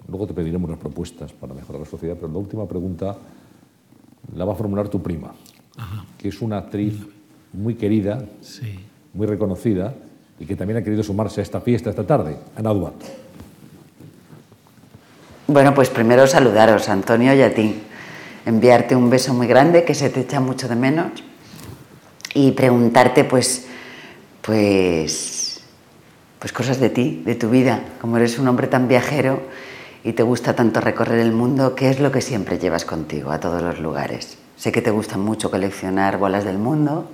luego te pediremos las propuestas para mejorar la sociedad, pero la última pregunta la va a formular tu prima, Ajá. que es una actriz muy querida, Sí. muy reconocida y que también ha querido sumarse a esta fiesta esta tarde, Ana Duato. Bueno, pues primero saludaros, Antonio, y a ti. Enviarte un beso muy grande, que se te echa mucho de menos. Y preguntarte, pues, pues, pues cosas de ti, de tu vida. Como eres un hombre tan viajero y te gusta tanto recorrer el mundo, ¿qué es lo que siempre llevas contigo a todos los lugares? Sé que te gusta mucho coleccionar bolas del mundo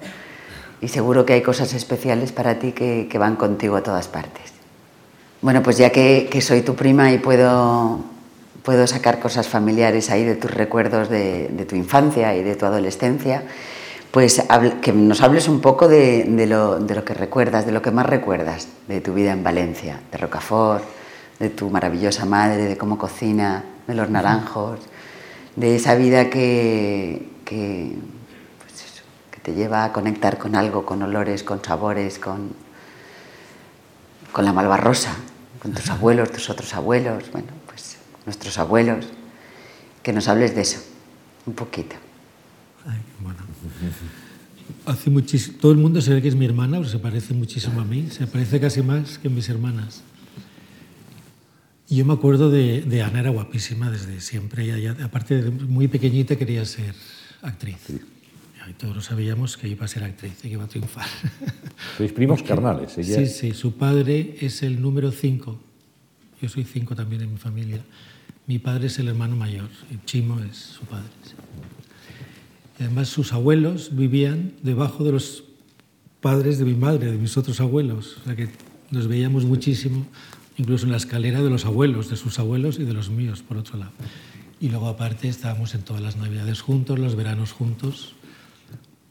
y seguro que hay cosas especiales para ti que, que van contigo a todas partes. Bueno, pues ya que, que soy tu prima y puedo, puedo sacar cosas familiares ahí de tus recuerdos de, de tu infancia y de tu adolescencia, pues que nos hables un poco de, de lo, de lo que recuerdas, de lo que más recuerdas de tu vida en Valencia, de Rocafort, de tu maravillosa madre, de cómo cocina, de los naranjos, de esa vida que te lleva a conectar con algo, con olores, con sabores, con, con la malvarrosa, con tus abuelos, tus otros abuelos, bueno, pues nuestros abuelos, que nos hables de eso, un poquito. Ay, bueno. Hace muchísimo, todo el mundo se ve que es mi hermana, pero se parece muchísimo a mí, se parece casi más que mis hermanas. Y yo me acuerdo de, de Ana, era guapísima desde siempre, ella ya- aparte de muy pequeñita quería ser actriz. Y todos lo sabíamos que iba a ser actriz y que iba a triunfar. Sois primos carnales. Ella, Sí, sí, su padre es el número 5. Yo soy 5 también en mi familia. Mi padre es el hermano mayor y Chimo es su padre. sí. Y además sus abuelos vivían debajo de los padres de mi madre, de mis otros abuelos. O sea que nos veíamos muchísimo, incluso en la escalera de los abuelos, de sus abuelos y de los míos, por otro lado. Y luego aparte estábamos en todas las navidades juntos, los veranos juntos,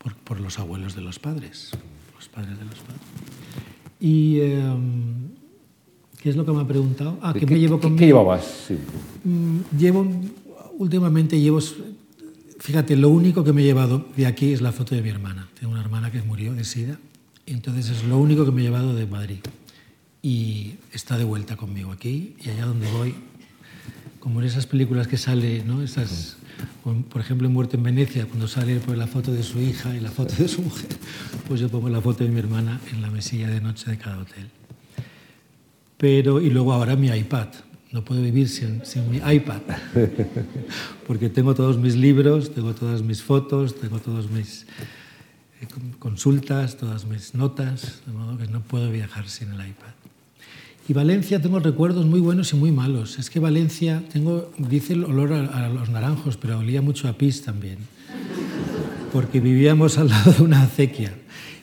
por, por los abuelos de los padres, los padres de los padres. Y eh, ¿qué es lo que me ha preguntado? Ah, ¿qué, ¿Qué, me llevo conmigo? qué llevabas? Sí. Mm, Llevo, últimamente llevo, fíjate, lo único que me he llevado de aquí es la foto de mi hermana. Tengo una hermana que murió de SIDA, y entonces es lo único que me he llevado de Madrid. Y está de vuelta conmigo aquí, y allá donde voy, como en esas películas que sale, ¿no? Esas, por ejemplo, en Muerte en Venecia, cuando sale pues, la foto de su hija y la foto de su mujer, pues yo pongo la foto de mi hermana en la mesilla de noche de cada hotel. Pero, y luego ahora mi iPad. No puedo vivir sin, sin mi iPad. Porque tengo todos mis libros, tengo todas mis fotos, tengo todas mis eh, con- consultas, todas mis notas, de modo que no puedo viajar sin el iPad. Y Valencia tengo recuerdos muy buenos y muy malos. Es que Valencia, tengo, dice el olor a, los naranjos, pero olía mucho a pis también. Porque vivíamos al lado de una acequia.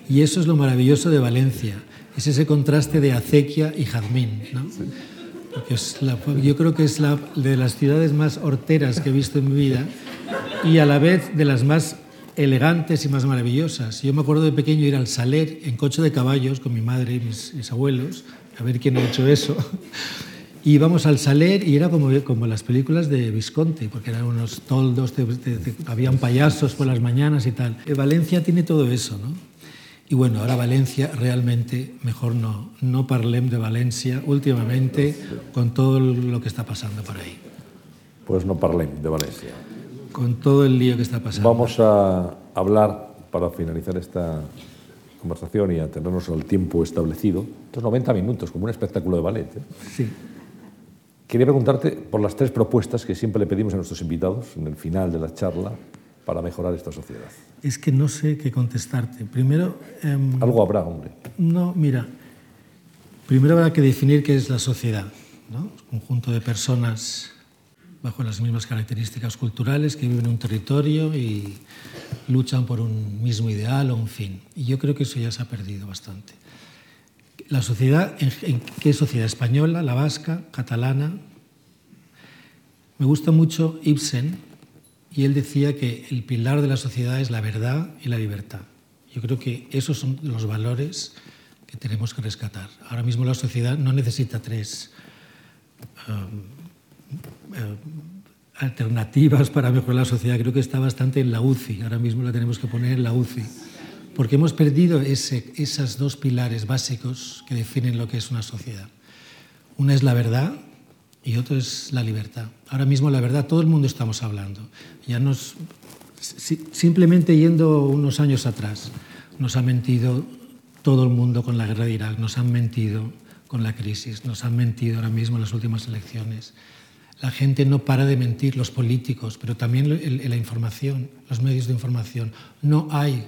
Y eso es lo maravilloso de Valencia, es ese contraste de acequia y jazmín. ¿no? Yo creo que es la de las ciudades más horteras que he visto en mi vida y a la vez de las más elegantes y más maravillosas. Yo me acuerdo de pequeño ir al Saler en coche de caballos con mi madre y mis abuelos, a ver quién ha hecho eso. Y íbamos al Saler y era como, como las películas de Visconti, porque eran unos toldos, habían payasos por las mañanas y tal. Eh, Valencia tiene todo eso, ¿no? Y bueno, ahora Valencia realmente, mejor no, no parlem de Valencia últimamente con todo lo que está pasando por ahí, Pues no parlem de Valencia. con todo el lío que está pasando. Vamos a hablar, para finalizar esta conversación y atenernos al tiempo establecido, estos 90 minutos, como un espectáculo de ballet. ¿eh? Sí. Quería preguntarte por las tres propuestas que siempre le pedimos a nuestros invitados en el final de la charla para mejorar esta sociedad. Es que no sé qué contestarte. Primero, em, Algo habrá, hombre. no, mira, primero habrá que definir qué es la sociedad, ¿no? Un conjunto de personas bajo las mismas características culturales que viven en un territorio y luchan por un mismo ideal o un fin. Y yo creo que eso ya se ha perdido bastante. La sociedad, ¿en, qué sociedad? ¿Española, la vasca, catalana? Me gusta mucho Ibsen y él decía que el pilar de la sociedad es la verdad y la libertad. Yo creo que esos son los valores que tenemos que rescatar. Ahora mismo la sociedad no necesita tres um, uh, alternativas para mejorar la sociedad. Creo que está bastante en la UCI. Ahora mismo la tenemos que poner en la UCI. Porque hemos perdido ese, esos dos pilares básicos que definen lo que es una sociedad. Una es la verdad y otro es la libertad. Ahora mismo la verdad, todo el mundo estamos hablando. Ya nos, simplemente yendo unos años atrás, nos ha mentido todo el mundo con la guerra de Irak, nos han mentido con la crisis, nos han mentido ahora mismo en las últimas elecciones. La gente no para de mentir, los políticos, pero también la información, los medios de información. No hay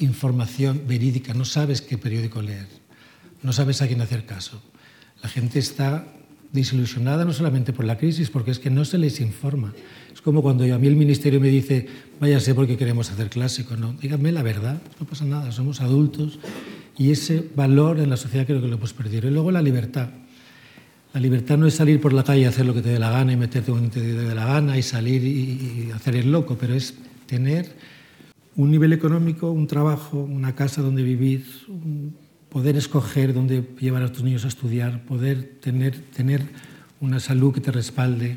información verídica, no sabes qué periódico leer, no sabes a quién hacer caso. La gente está desilusionada no solamente por la crisis, porque es que no se les informa. Es como cuando a mí el ministerio me dice, váyase porque queremos hacer clásico. No, díganme la verdad, no pasa nada, somos adultos y ese valor en la sociedad creo que lo hemos perdido. Y luego la libertad. La libertad no es salir por la calle y hacer lo que te dé la gana y meterte donde te dé la gana y salir y hacer el loco, pero es tener un nivel económico, un trabajo, una casa donde vivir, poder escoger dónde llevar a tus niños a estudiar, poder tener, tener una salud que te respalde,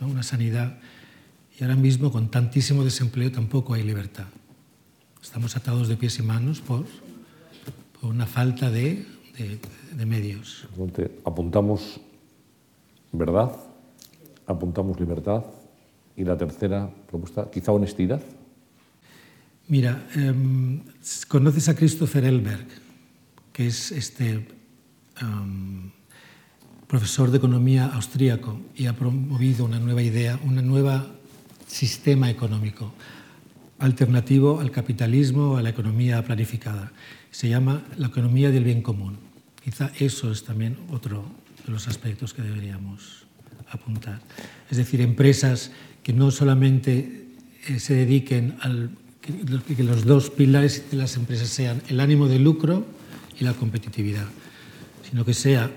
una sanidad. Y ahora mismo, con tantísimo desempleo, tampoco hay libertad. Estamos atados de pies y manos por, por una falta de, de, de medios. Apuntamos verdad, apuntamos libertad y la tercera propuesta, quizá honestidad. Mira, eh, conoces a Christopher Elberg, que es este um, profesor de economía austríaco y ha promovido una nueva idea, un nuevo sistema económico alternativo al capitalismo, a la economía planificada. Se llama la economía del bien común. Quizá eso es también otro de los aspectos que deberíamos apuntar. Es decir, empresas que no solamente eh, se dediquen al que los dos pilares de las empresas sean el ánimo de lucro y la competitividad, sino que sea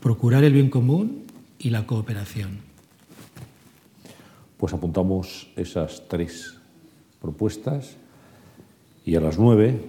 procurar el bien común y la cooperación. Pues apuntamos esas tres propuestas y a las nueve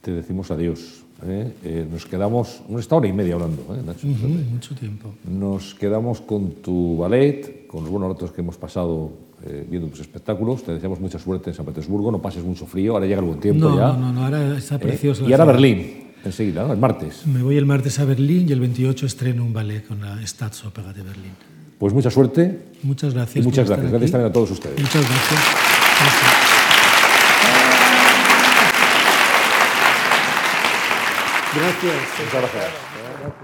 te decimos adiós. ¿eh? Eh, nos quedamos, una hora y media hablando, ¿eh, Nacho? Uh -huh, mucho tiempo. Nos quedamos con tu ballet, con los buenos ratos que hemos pasado eh, viendo tus espectáculos. Te deseamos mucha suerte en San Petersburgo, no pases mucho frío, ahora llega el buen tiempo no, ya. No, no, no, ahora está precioso. Eh, y ahora Berlín, enseguida, ¿no? el martes. Me voy el martes a Berlín y el 28 estreno un ballet con la Staatsoper de Berlín. Pues mucha suerte. Muchas gracias. Y muchas gracias. Gracias también a todos ustedes. Muchas gracias. gracias. Gracias. Muchas gracias.